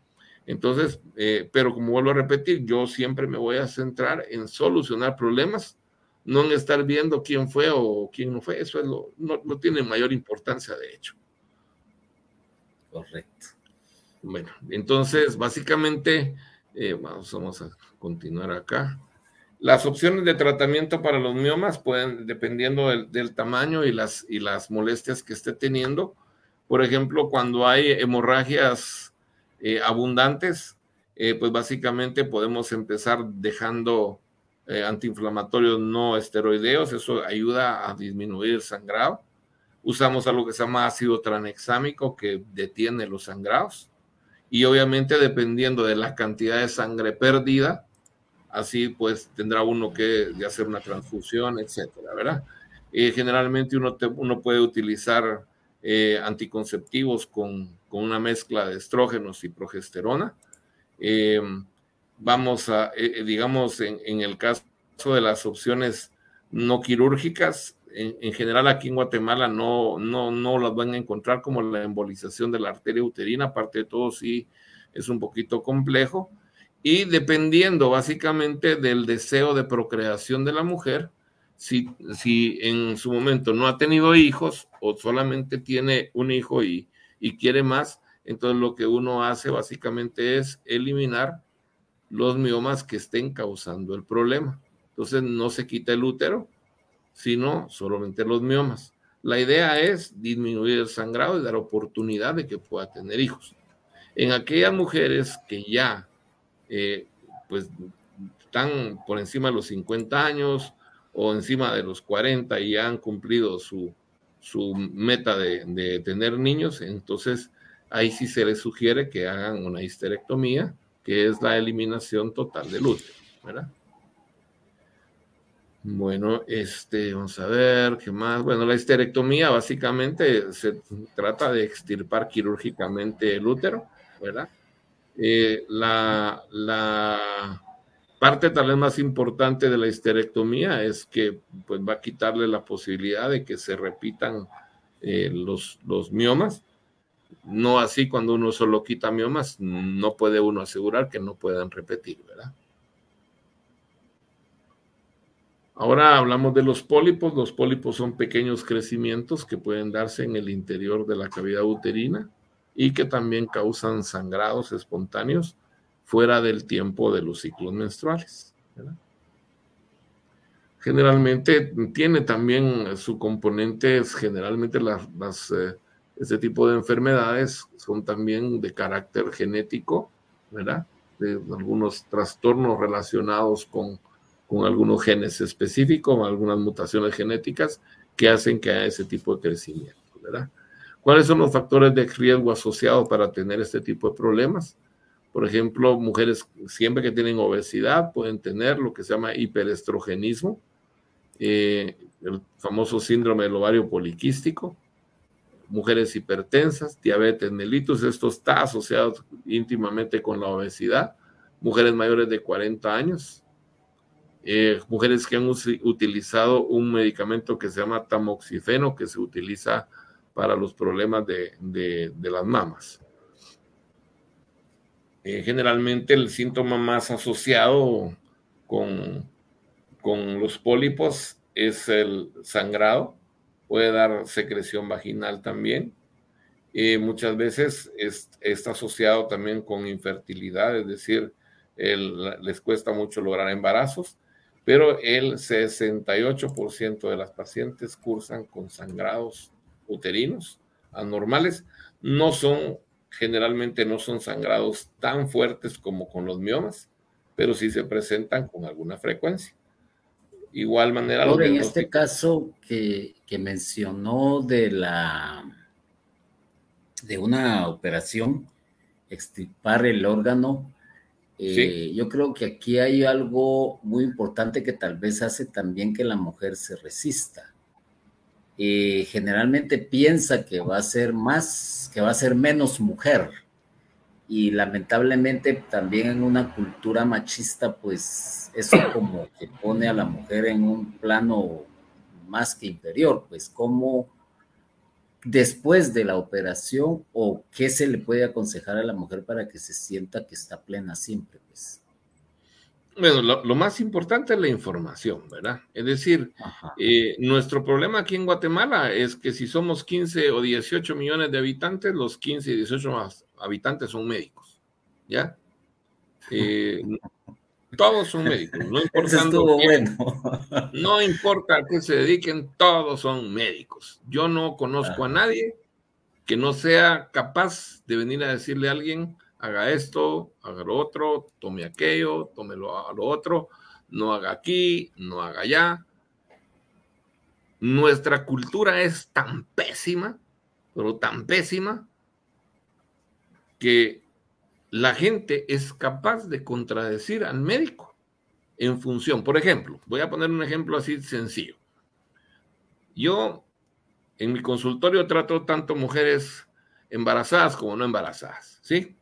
Speaker 2: Entonces, eh, pero como vuelvo a repetir, yo siempre me voy a centrar en solucionar problemas, no en estar viendo quién fue o quién no fue. Eso es lo, no, no tiene mayor importancia, de hecho.
Speaker 1: Correcto.
Speaker 2: Bueno, entonces, básicamente, eh, vamos, vamos a continuar acá. Las opciones de tratamiento para los miomas pueden, dependiendo del, tamaño y las, y las molestias que esté teniendo. Por ejemplo, cuando hay hemorragias eh, abundantes, eh, pues básicamente podemos empezar dejando antiinflamatorios no esteroideos. Eso ayuda a disminuir el sangrado. Usamos algo que se llama ácido tranexámico que detiene los sangrados. Y obviamente dependiendo de la cantidad de sangre perdida, así pues tendrá uno que hacer una transfusión, etcétera, ¿verdad? Eh, generalmente uno, uno puede utilizar eh, anticonceptivos con, con, una mezcla de estrógenos y progesterona. Eh, vamos a, digamos, en, en, el caso de las opciones no quirúrgicas, en, general aquí en Guatemala no, no, no las van a encontrar como la embolización de la arteria uterina, aparte de todo sí es un poquito complejo. Y dependiendo básicamente del deseo de procreación de la mujer, si, si en su momento no ha tenido hijos o solamente tiene un hijo y, y quiere más, entonces lo que uno hace básicamente es eliminar los miomas que estén causando el problema. Entonces no se quita el útero, sino solamente los miomas. La idea es disminuir el sangrado y dar oportunidad de que pueda tener hijos. En aquellas mujeres que ya eh, pues están por encima de los 50 años o encima de los 40 y han cumplido su, su meta de, de, tener niños, entonces ahí sí se les sugiere que hagan una histerectomía, que es la eliminación total del útero, ¿verdad? Bueno, este, vamos a ver, ¿qué más? Bueno, la histerectomía básicamente se trata de extirpar quirúrgicamente el útero, ¿verdad? Eh, la, la, parte tal vez más importante de la histerectomía es que pues, va a quitarle la posibilidad de que se repitan eh, los, los miomas. No así cuando uno solo quita miomas, no puede uno asegurar que no puedan repetir, ¿verdad? Ahora hablamos de los pólipos. Los pólipos son pequeños crecimientos que pueden darse en el interior de la cavidad uterina y que también causan sangrados espontáneos fuera del tiempo de los ciclos menstruales. Generalmente tiene también su componente, generalmente las, eh, este tipo de enfermedades son también de carácter genético, ¿verdad? De algunos trastornos relacionados con con algunos genes específicos, algunas mutaciones genéticas que hacen que haya ese tipo de crecimiento, ¿verdad? ¿Cuáles son los factores de riesgo asociados para tener este tipo de problemas? Por ejemplo, mujeres siempre que tienen obesidad pueden tener lo que se llama hiperestrogenismo, eh, el famoso síndrome del ovario poliquístico, mujeres hipertensas, diabetes mellitus, esto está asociado íntimamente con la obesidad, mujeres mayores de 40 años, eh, mujeres que han utilizado un medicamento que se llama tamoxifeno, que se utiliza para los problemas de, las mamas. Eh, generalmente el síntoma más asociado con, con los pólipos es el sangrado, puede dar secreción vaginal también. Eh, muchas veces está asociado también con infertilidad, es decir, les cuesta mucho lograr embarazos pero el 68% de las pacientes cursan con sangrados uterinos anormales. No son, generalmente no son sangrados tan fuertes como con los miomas, pero sí se presentan con alguna frecuencia. Igual manera.
Speaker 1: Ahora, en este caso que, que mencionó de la de una operación, extirpar el órgano, eh, yo creo que aquí hay algo muy importante que tal vez hace también que la mujer se resista. Generalmente piensa que va a ser más, que va a ser menos mujer. Y lamentablemente también en una cultura machista, pues eso como que pone a la mujer en un plano más que inferior, pues como después de la operación o qué se le puede aconsejar a la mujer para que se sienta que está plena siempre? Pues?
Speaker 2: Bueno, lo, más importante es la información, ¿verdad? Es decir, eh, nuestro problema aquí en Guatemala es que si somos 15 o 18 millones de habitantes, los 15 y 18 habitantes son médicos, ¿ya? Eh, todos son médicos, no importa, no importa a qué se dediquen, todos son médicos. Yo no conozco a nadie que no sea capaz de venir a decirle a alguien, haga esto, haga lo otro, tome aquello, tome lo, lo otro, no haga aquí, no haga allá. Nuestra cultura es tan pésima, pero tan pésima, que la gente es capaz de contradecir al médico en función. Por ejemplo, voy a poner un ejemplo así sencillo. Yo en mi consultorio trato tanto mujeres embarazadas como no embarazadas, ¿sí?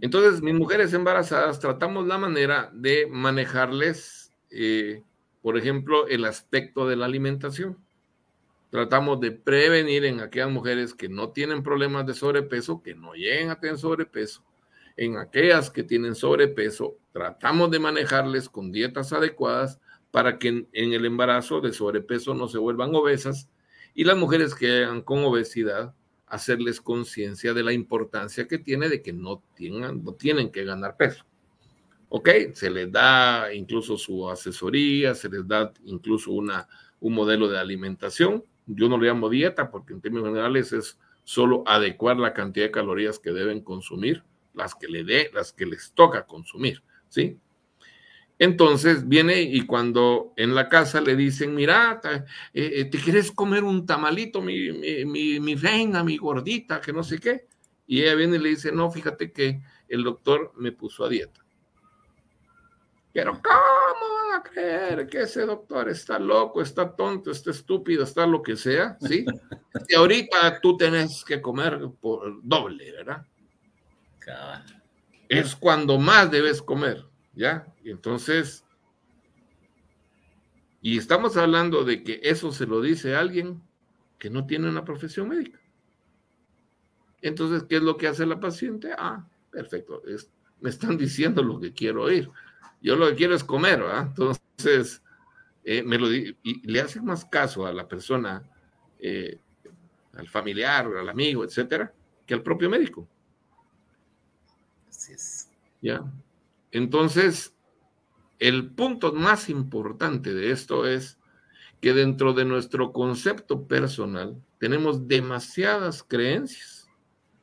Speaker 2: Entonces, mis mujeres embarazadas tratamos la manera de manejarles, eh, por ejemplo, el aspecto de la alimentación. Tratamos de prevenir en aquellas mujeres que no tienen problemas de sobrepeso, que no lleguen a tener sobrepeso. En aquellas que tienen sobrepeso, tratamos de manejarles con dietas adecuadas para que en, el embarazo de sobrepeso no se vuelvan obesas. Y las mujeres que hagan con obesidad, hacerles conciencia de la importancia que tiene de que no, tengan, no tienen que ganar peso. ¿Ok? Se les da incluso su asesoría, se les da incluso una, un modelo de alimentación yo no le llamo dieta porque en términos generales es solo adecuar la cantidad de calorías que deben consumir, las que le dé, las que les toca consumir, ¿sí? Entonces viene y cuando en la casa le dicen, mira, eh, eh, te, quieres comer un tamalito, mi, mi, mi, reina, mi gordita, que no sé qué. Y ella viene y le dice, no, fíjate que el doctor me puso a dieta. Pero ¿cómo van a creer que ese doctor está loco, está tonto, está estúpido, está lo que sea? ¿Sí? Y ahorita tú tenés que comer por doble, ¿verdad? Es cuando más debes comer. ¿Ya? Y entonces, y estamos hablando de que eso se lo dice alguien que no tiene una profesión médica. Entonces, ¿qué es lo que hace la paciente? Ah, perfecto, me están diciendo lo que quiero oír. Yo lo que quiero es comer, ¿verdad? Entonces, eh, me lo y le hace más caso a la persona, eh, al familiar, al amigo, etcétera, que al propio médico. Así es. ¿Ya? Entonces, el punto más importante de esto es que dentro de nuestro concepto personal tenemos demasiadas creencias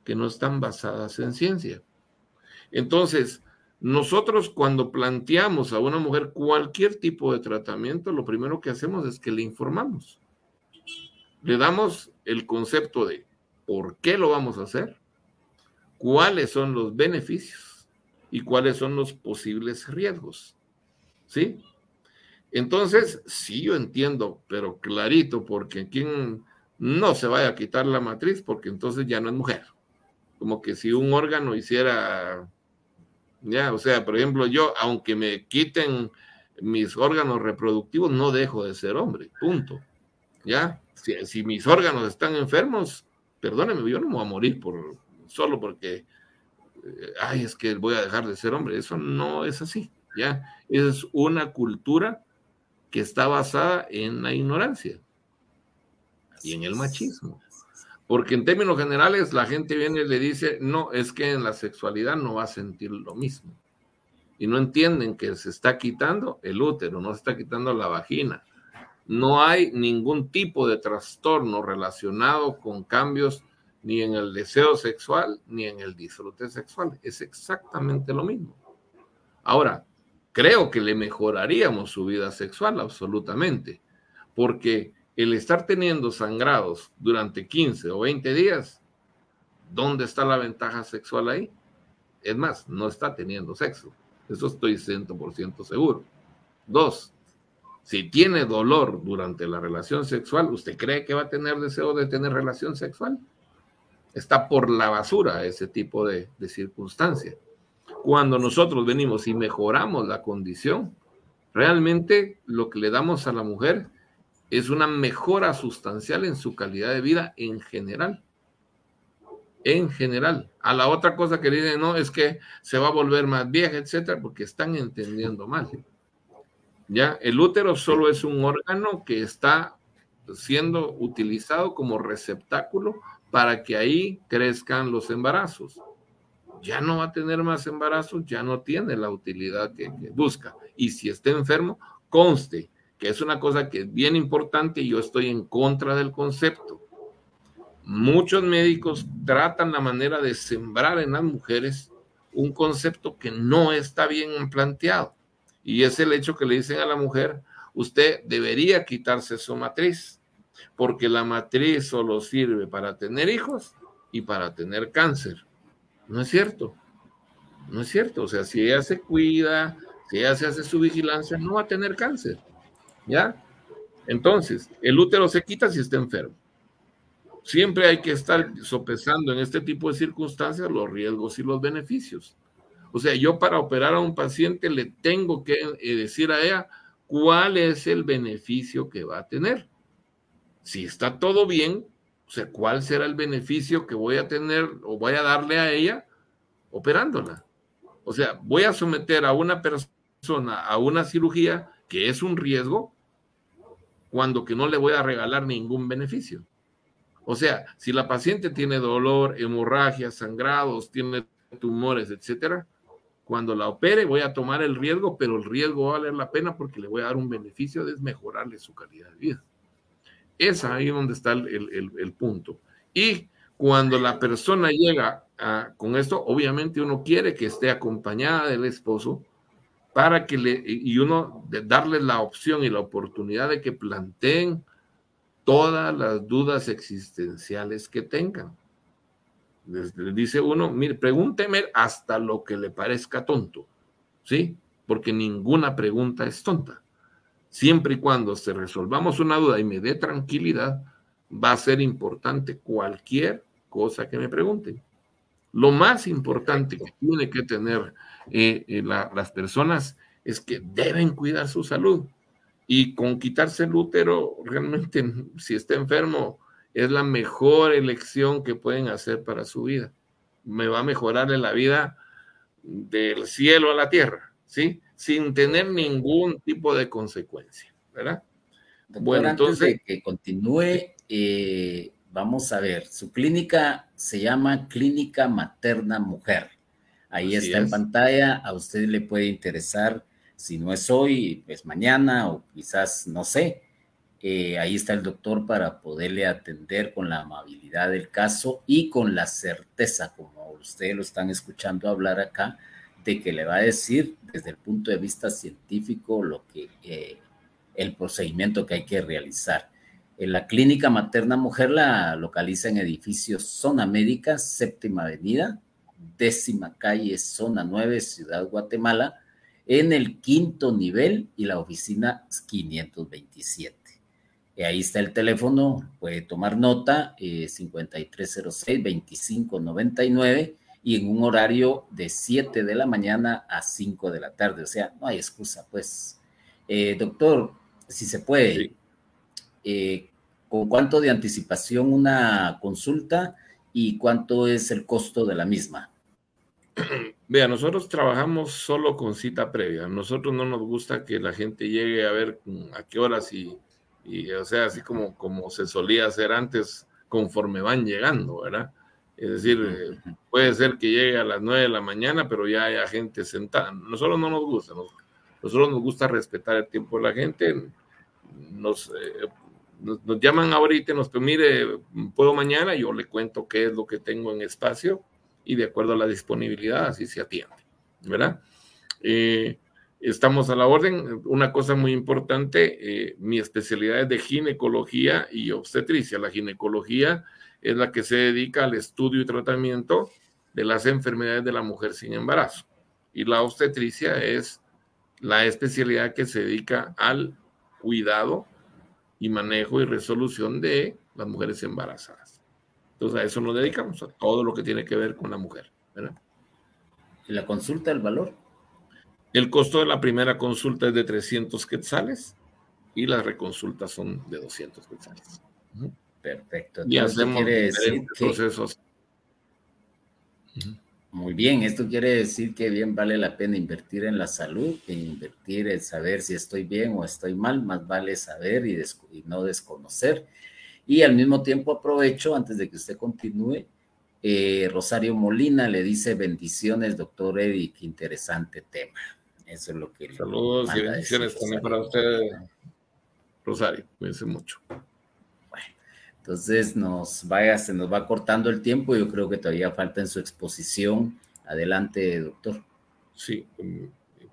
Speaker 2: que no están basadas en ciencia. Entonces, nosotros cuando planteamos a una mujer cualquier tipo de tratamiento, lo primero que hacemos es que le informamos. Le damos el concepto de por qué lo vamos a hacer, cuáles son los beneficios y cuáles son los posibles riesgos. ¿Sí? Entonces, sí yo entiendo, pero clarito, porque quien no se vaya a quitar la matriz, porque entonces ya no es mujer. Como que si un órgano hiciera, ya, o sea, por ejemplo, yo, aunque me quiten mis órganos reproductivos, no dejo de ser hombre, punto. ¿Ya? Si, si mis órganos están enfermos, perdóneme, yo no me voy a morir por, solo porque ay, es que voy a dejar de ser hombre. Eso no es así, ¿ya? Es una cultura que está basada en la ignorancia y en el machismo. Porque en términos generales la gente viene y le dice, no, es que en la sexualidad no va a sentir lo mismo. Y no entienden que se está quitando el útero, no se está quitando la vagina. No hay ningún tipo de trastorno relacionado con cambios ni en el deseo sexual, ni en el disfrute sexual. Es exactamente lo mismo. Ahora, creo que le mejoraríamos su vida sexual absolutamente, porque el estar teniendo sangrados durante 15 o 20 días, ¿dónde está la ventaja sexual ahí? Es más, no está teniendo sexo. Eso estoy 100% seguro. Dos, si tiene dolor durante la relación sexual, ¿usted cree que va a tener deseo de tener relación sexual? Está por la basura ese tipo de, de circunstancia. Cuando nosotros venimos y mejoramos la condición, realmente lo que le damos a la mujer es una mejora sustancial en su calidad de vida en general. En general. A la otra cosa que dicen, no, es que se va a volver más vieja, etcétera, porque están entendiendo mal. Ya, el útero solo es un órgano que está siendo utilizado como receptáculo para que ahí crezcan los embarazos. Ya no va a tener más embarazos, ya no tiene la utilidad que, busca. Y si está enfermo, conste que es una cosa que es bien importante y yo estoy en contra del concepto. Muchos médicos tratan la manera de sembrar en las mujeres un concepto que no está bien planteado. Y es el hecho que le dicen a la mujer, usted debería quitarse su matriz porque la matriz solo sirve para tener hijos y para tener cáncer. No es cierto. No es cierto. O sea, si ella se cuida, si ella se hace su vigilancia, no va a tener cáncer. ¿Ya? Entonces, el útero se quita si está enfermo. Siempre hay que estar sopesando en este tipo de circunstancias los riesgos y los beneficios. O sea, yo para operar a un paciente le tengo que eh, decir a ella cuál es el beneficio que va a tener si está todo bien, o sea, ¿cuál será el beneficio que voy a tener o voy a darle a ella operándola? O sea, voy a someter a una persona a una cirugía que es un riesgo cuando que no le voy a regalar ningún beneficio. O sea, si la paciente tiene dolor, hemorragia, sangrados, tiene tumores, etcétera, cuando la opere voy a tomar el riesgo, pero el riesgo va a valer la pena porque le voy a dar un beneficio de mejorarle su calidad de vida. Es ahí donde está el, punto. Y cuando la persona llega con esto, obviamente uno quiere que esté acompañada del esposo para que le, y uno darle la opción y la oportunidad de que planteen todas las dudas existenciales que tengan. Dice uno, mire, pregúnteme hasta lo que le parezca tonto, ¿sí? Porque ninguna pregunta es tonta. Siempre y cuando se resolvamos una duda y me dé tranquilidad, va a ser importante cualquier cosa que me pregunten. Lo más importante que tiene que tener eh, eh, las personas es que deben cuidar su salud. Y con quitarse el útero, realmente, si está enfermo, es la mejor elección que pueden hacer para su vida. Me va a mejorarle la vida del cielo a la tierra, ¿sí? Sin tener ningún tipo de consecuencia, ¿verdad?
Speaker 1: bueno, entonces. que continúe, eh, vamos a ver, su clínica se llama Clínica Materna Mujer. Ahí está en pantalla, a usted le puede interesar, si no es hoy, pues mañana o quizás, no sé. Eh, ahí está el doctor para poderle atender con la amabilidad del caso y con la certeza, como ustedes lo están escuchando hablar acá, de que le va a decir desde el punto de vista científico lo que eh, el procedimiento que hay que realizar. En la clínica materna mujer la localiza en edificio Zona Médica, séptima avenida, décima calle, zona 9, Ciudad Guatemala, en el quinto nivel y la oficina 527. Y ahí está el teléfono, puede tomar nota, eh, 5306-2599 y en un horario de 7 de la mañana a 5 de la tarde. O sea, no hay excusa, pues. Eh, doctor, si se puede, eh, ¿con cuánto de anticipación una consulta y cuánto es el costo de la misma?
Speaker 2: Vea, nosotros trabajamos solo con cita previa. Nosotros no nos gusta que la gente llegue a ver a qué horas y, o sea, así como, como se solía hacer antes, conforme van llegando, ¿verdad? Es decir, eh, puede ser que llegue a las 9 de la mañana, pero ya haya gente sentada. Nosotros no nos gusta, nosotros nos gusta respetar el tiempo de la gente. Nos, eh, nos, llaman ahorita y nos mire, puedo mañana, yo le cuento qué es lo que tengo en espacio y de acuerdo a la disponibilidad así se atiende, ¿verdad? Eh, estamos a la orden. Una cosa muy importante, eh, mi especialidad es de ginecología y obstetricia. La ginecología es la que se dedica al estudio y tratamiento de las enfermedades de la mujer sin embarazo. Y la obstetricia es la especialidad que se dedica al cuidado y manejo y resolución de las mujeres embarazadas. Entonces a eso nos dedicamos, a todo lo que tiene que ver con la mujer. ¿verdad?
Speaker 1: ¿Y la consulta, el valor?
Speaker 2: El costo de la primera consulta es de 300 quetzales y las reconsultas son de 200 quetzales.
Speaker 1: Perfecto.
Speaker 2: y hacemos decir procesos.
Speaker 1: Muy bien, esto quiere decir que bien vale la pena invertir en la salud que invertir en saber si estoy bien o estoy mal, más vale saber y, y no desconocer. Y al mismo tiempo aprovecho, antes de que usted continúe, eh, Rosario Molina le dice bendiciones, doctor Eddie, qué interesante tema. Eso es lo que...
Speaker 2: Saludos y bendiciones también para usted, Rosario. Cuídense mucho.
Speaker 1: Entonces nos vaya, se nos va cortando el tiempo. Yo creo que todavía falta en su exposición. Adelante, doctor.
Speaker 2: Sí,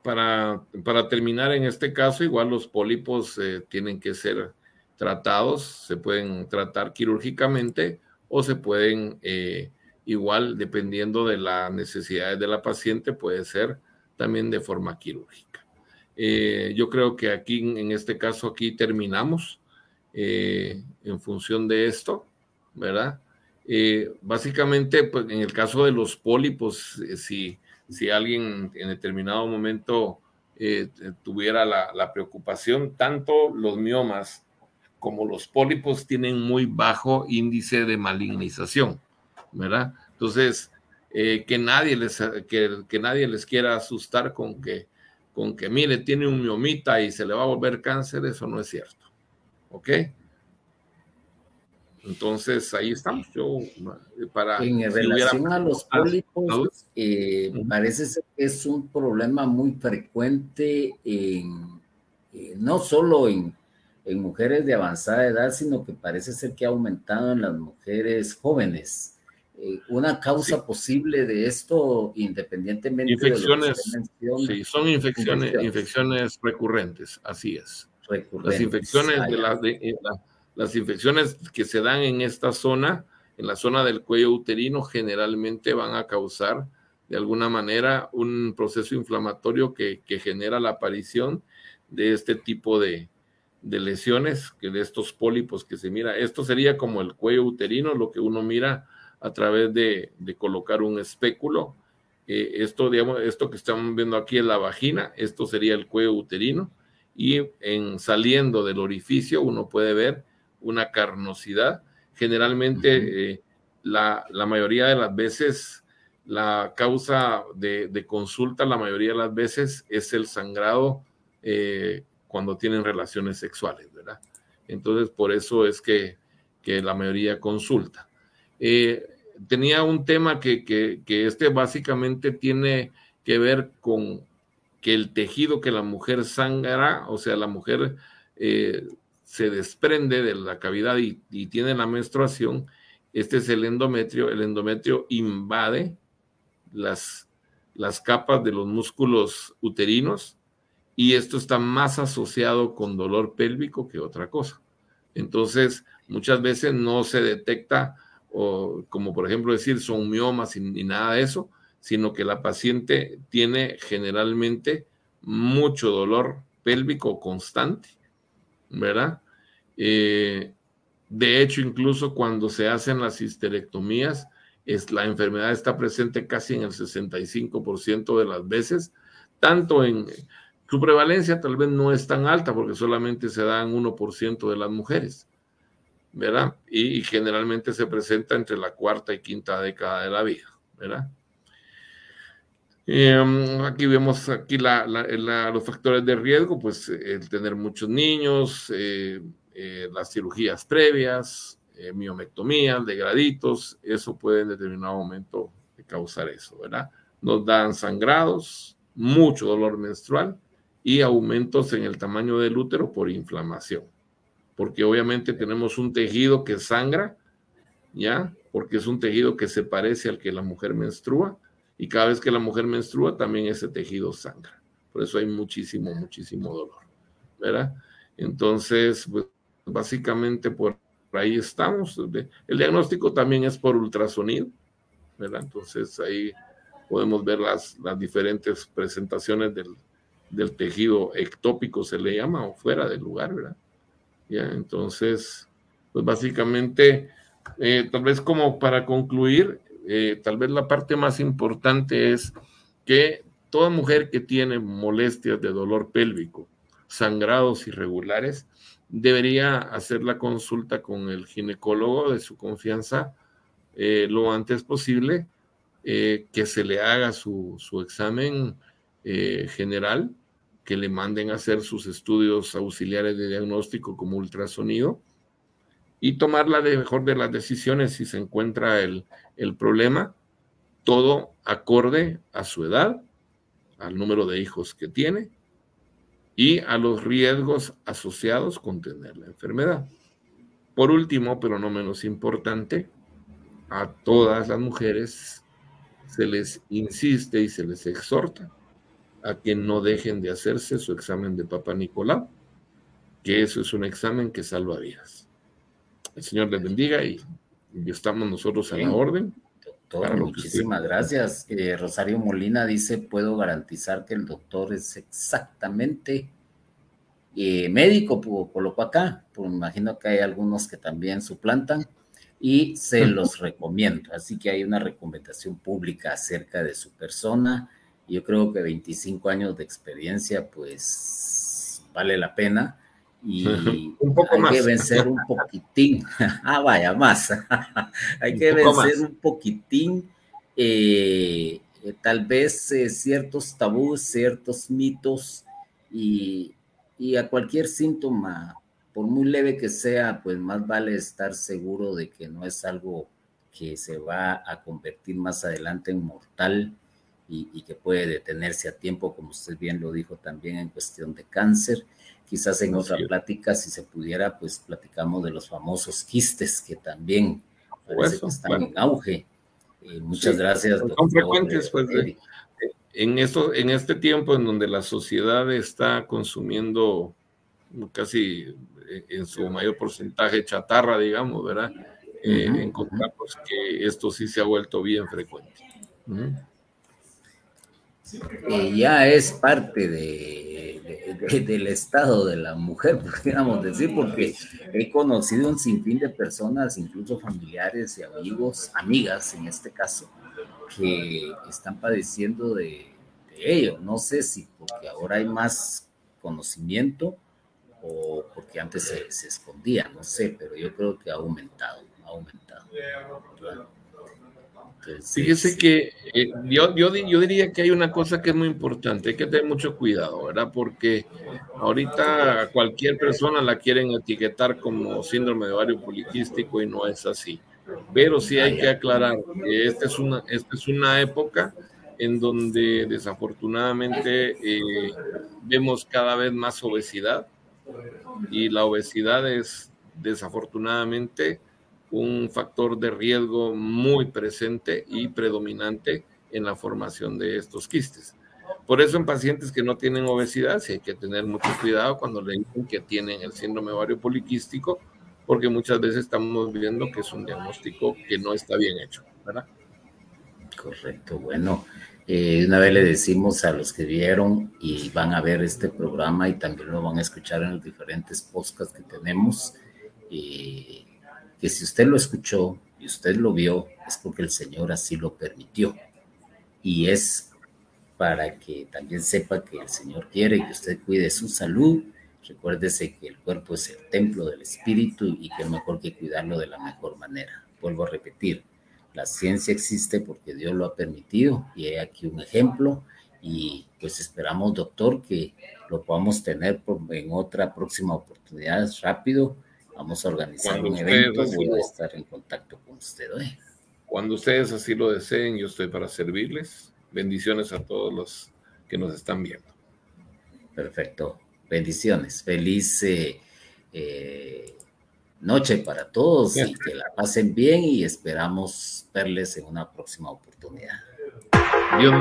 Speaker 2: para, para terminar en este caso, igual los pólipos eh, tienen que ser tratados, se pueden tratar quirúrgicamente o se pueden, eh, igual dependiendo de las necesidades de la paciente, puede ser también de forma quirúrgica. Eh, yo creo que aquí, en este caso, aquí terminamos eh, en función de esto, ¿verdad? básicamente, pues en el caso de los pólipos, si, si alguien en determinado momento tuviera la, preocupación, tanto los miomas, como los pólipos tienen muy bajo índice de malignización, ¿verdad? Entonces, eh, que, nadie les, que, nadie les quiera asustar con que, con que, mire, tiene un miomita y se le va a volver cáncer, eso no es cierto, ¿ok? Entonces, ahí estamos. Yo,
Speaker 1: para, en relación a los pólipos, eh, parece ser que es un problema muy frecuente en, eh, no solo en en mujeres de avanzada edad, sino que parece ser que ha aumentado en las mujeres jóvenes. eh, una causa posible de esto, independientemente
Speaker 2: infecciones, de Sí, son infecciones, infecciones, recurrentes, así es. Las infecciones de, las de eh, las infecciones que se dan en esta zona, en la zona del cuello uterino, generalmente van a causar de alguna manera un proceso inflamatorio que, genera la aparición de este tipo de, lesiones, que de estos pólipos que se mira. Esto sería como el cuello uterino, lo que uno mira a través de, colocar un espéculo. Eh, esto, digamos, esto que estamos viendo aquí es la vagina, esto sería el cuello uterino, y en saliendo del orificio uno puede ver una carnosidad. Generalmente, eh, la, mayoría de las veces, la causa de, consulta, la mayoría de las veces, es el sangrado eh, cuando tienen relaciones sexuales, ¿verdad? Entonces, por eso es que, la mayoría consulta. Eh, tenía un tema que, que, este básicamente tiene que ver con que el tejido que la mujer sangra, o sea, la mujer se desprende de la cavidad y, tiene la menstruación, este es el endometrio. El endometrio invade las, las capas de los músculos uterinos y esto está más asociado con dolor pélvico que otra cosa. Entonces, muchas veces no se detecta, o, como por ejemplo decir, son miomas ni nada de eso, sino que la paciente tiene generalmente mucho dolor pélvico constante ¿verdad? Eh, de hecho, incluso cuando se hacen las histerectomías, es, la enfermedad está presente casi en el 65% de las veces, tanto en su prevalencia tal vez no es tan alta porque solamente se da en 1% de las mujeres, ¿verdad? Y, generalmente se presenta entre la cuarta y quinta década de la vida, ¿verdad? Em, aquí vemos aquí los factores de riesgo, pues el tener muchos niños, eh, eh, las cirugías previas, eh, miomectomías, degraditos, eso puede en determinado momento causar eso, ¿verdad? Nos dan sangrados, mucho dolor menstrual y aumentos en el tamaño del útero por inflamación, porque obviamente tenemos un tejido que sangra, ¿ya? Porque es un tejido que se parece al que la mujer menstrua y cada vez que la mujer menstrua también ese tejido sangra. Por eso hay muchísimo, muchísimo dolor, ¿verdad? Entonces, pues básicamente por ahí estamos. El diagnóstico también es por ultrasonido, ¿verdad? Entonces ahí podemos ver las, las diferentes presentaciones del, del, tejido ectópico, se le llama, o fuera del lugar, ¿verdad? Ya, entonces, pues básicamente, eh, tal vez como para concluir, eh, tal vez la parte más importante es que toda mujer que tiene molestias de dolor pélvico, sangrados irregulares, debería hacer la consulta con el ginecólogo de su confianza eh, lo antes posible, eh, que se le haga su, examen general, que le manden a hacer sus estudios auxiliares de diagnóstico como ultrasonido y tomar la mejor de las decisiones si se encuentra el, el problema, todo acorde a su edad, al número de hijos que tiene y a los riesgos asociados con tener la enfermedad. Por último, pero no menos importante, a todas las mujeres se les insiste y se les exhorta a que no dejen de hacerse su examen de Papa Nicolau, que eso es un examen que salva vidas. El Señor les bendiga y, estamos nosotros a la orden.
Speaker 1: Doctor, muchísimas gracias. Eh, Rosario Molina dice, puedo garantizar que el doctor es exactamente eh, médico, coloco acá, pues imagino que hay algunos que también suplantan y se los recomiendo. Así que hay una recomendación pública acerca de su persona. Yo creo que 25 años de experiencia, pues vale la pena y un poco hay que vencer un poquitín. ah, vaya, más. hay que vencer un poquitín, eh, eh, tal vez eh, ciertos tabús, ciertos mitos y, y a cualquier síntoma, por muy leve que sea, pues más vale estar seguro de que no es algo que se va a convertir más adelante en mortal y, y, que puede detenerse a tiempo, como usted bien lo dijo también en cuestión de cáncer. Quizás en otra plática, si se pudiera, pues platicamos de los famosos quistes que también parece que están en auge. muchas gracias.
Speaker 2: Son frecuentes, pues, en, esto, en este tiempo en donde la sociedad está consumiendo casi en su mayor porcentaje chatarra, digamos, ¿verdad? Eh, encontramos que esto sí se ha vuelto bien frecuente.
Speaker 1: Ya es parte de, del estado de la mujer, podríamos decir, porque he conocido un sinfín de personas, incluso familiares y amigos, amigas en este caso, que están padeciendo de, ello. No sé si porque ahora hay más conocimiento o porque antes se, escondía, no sé, pero yo creo que ha aumentado aumentado.
Speaker 2: Fíjese que eh, yo, yo, yo, diría que hay una cosa que es muy importante, hay que tener mucho cuidado, ¿verdad? Porque ahorita cualquier persona la quieren etiquetar como síndrome de ovario poliquístico y no es así. Pero sí hay que aclarar que esta es una, esta es una época en donde desafortunadamente eh, vemos cada vez más obesidad y la obesidad es desafortunadamente un factor de riesgo muy presente y predominante en la formación de estos quistes. Por eso en pacientes que no tienen obesidad sí hay que tener mucho cuidado cuando le dicen que tienen el síndrome ovario poliquístico, porque muchas veces estamos viendo que es un diagnóstico que no está bien hecho, ¿verdad?
Speaker 1: Correcto, bueno, eh, una vez le decimos a los que vieron y van a ver este programa y también lo van a escuchar en los diferentes podcasts que tenemos, eh, que si usted lo escuchó y usted lo vio, es porque el Señor así lo permitió. Y es para que también sepa que el Señor quiere que usted cuide su salud. Recuérdese que el cuerpo es el templo del Espíritu y que es mejor que cuidarlo de la mejor manera. Vuelvo a repetir, la ciencia existe porque Dios lo ha permitido y hay aquí un ejemplo y pues esperamos, doctor, que lo podamos tener en otra próxima oportunidad rápido Vamos a organizar un evento, voy a estar en contacto con usted hoy.
Speaker 2: Cuando ustedes así lo deseen, yo estoy para servirles. Bendiciones a todos los que nos están viendo.
Speaker 1: Perfecto. Bendiciones. Feliz eh, eh, noche para todos y que la pasen bien y esperamos verles en una próxima oportunidad. Dios.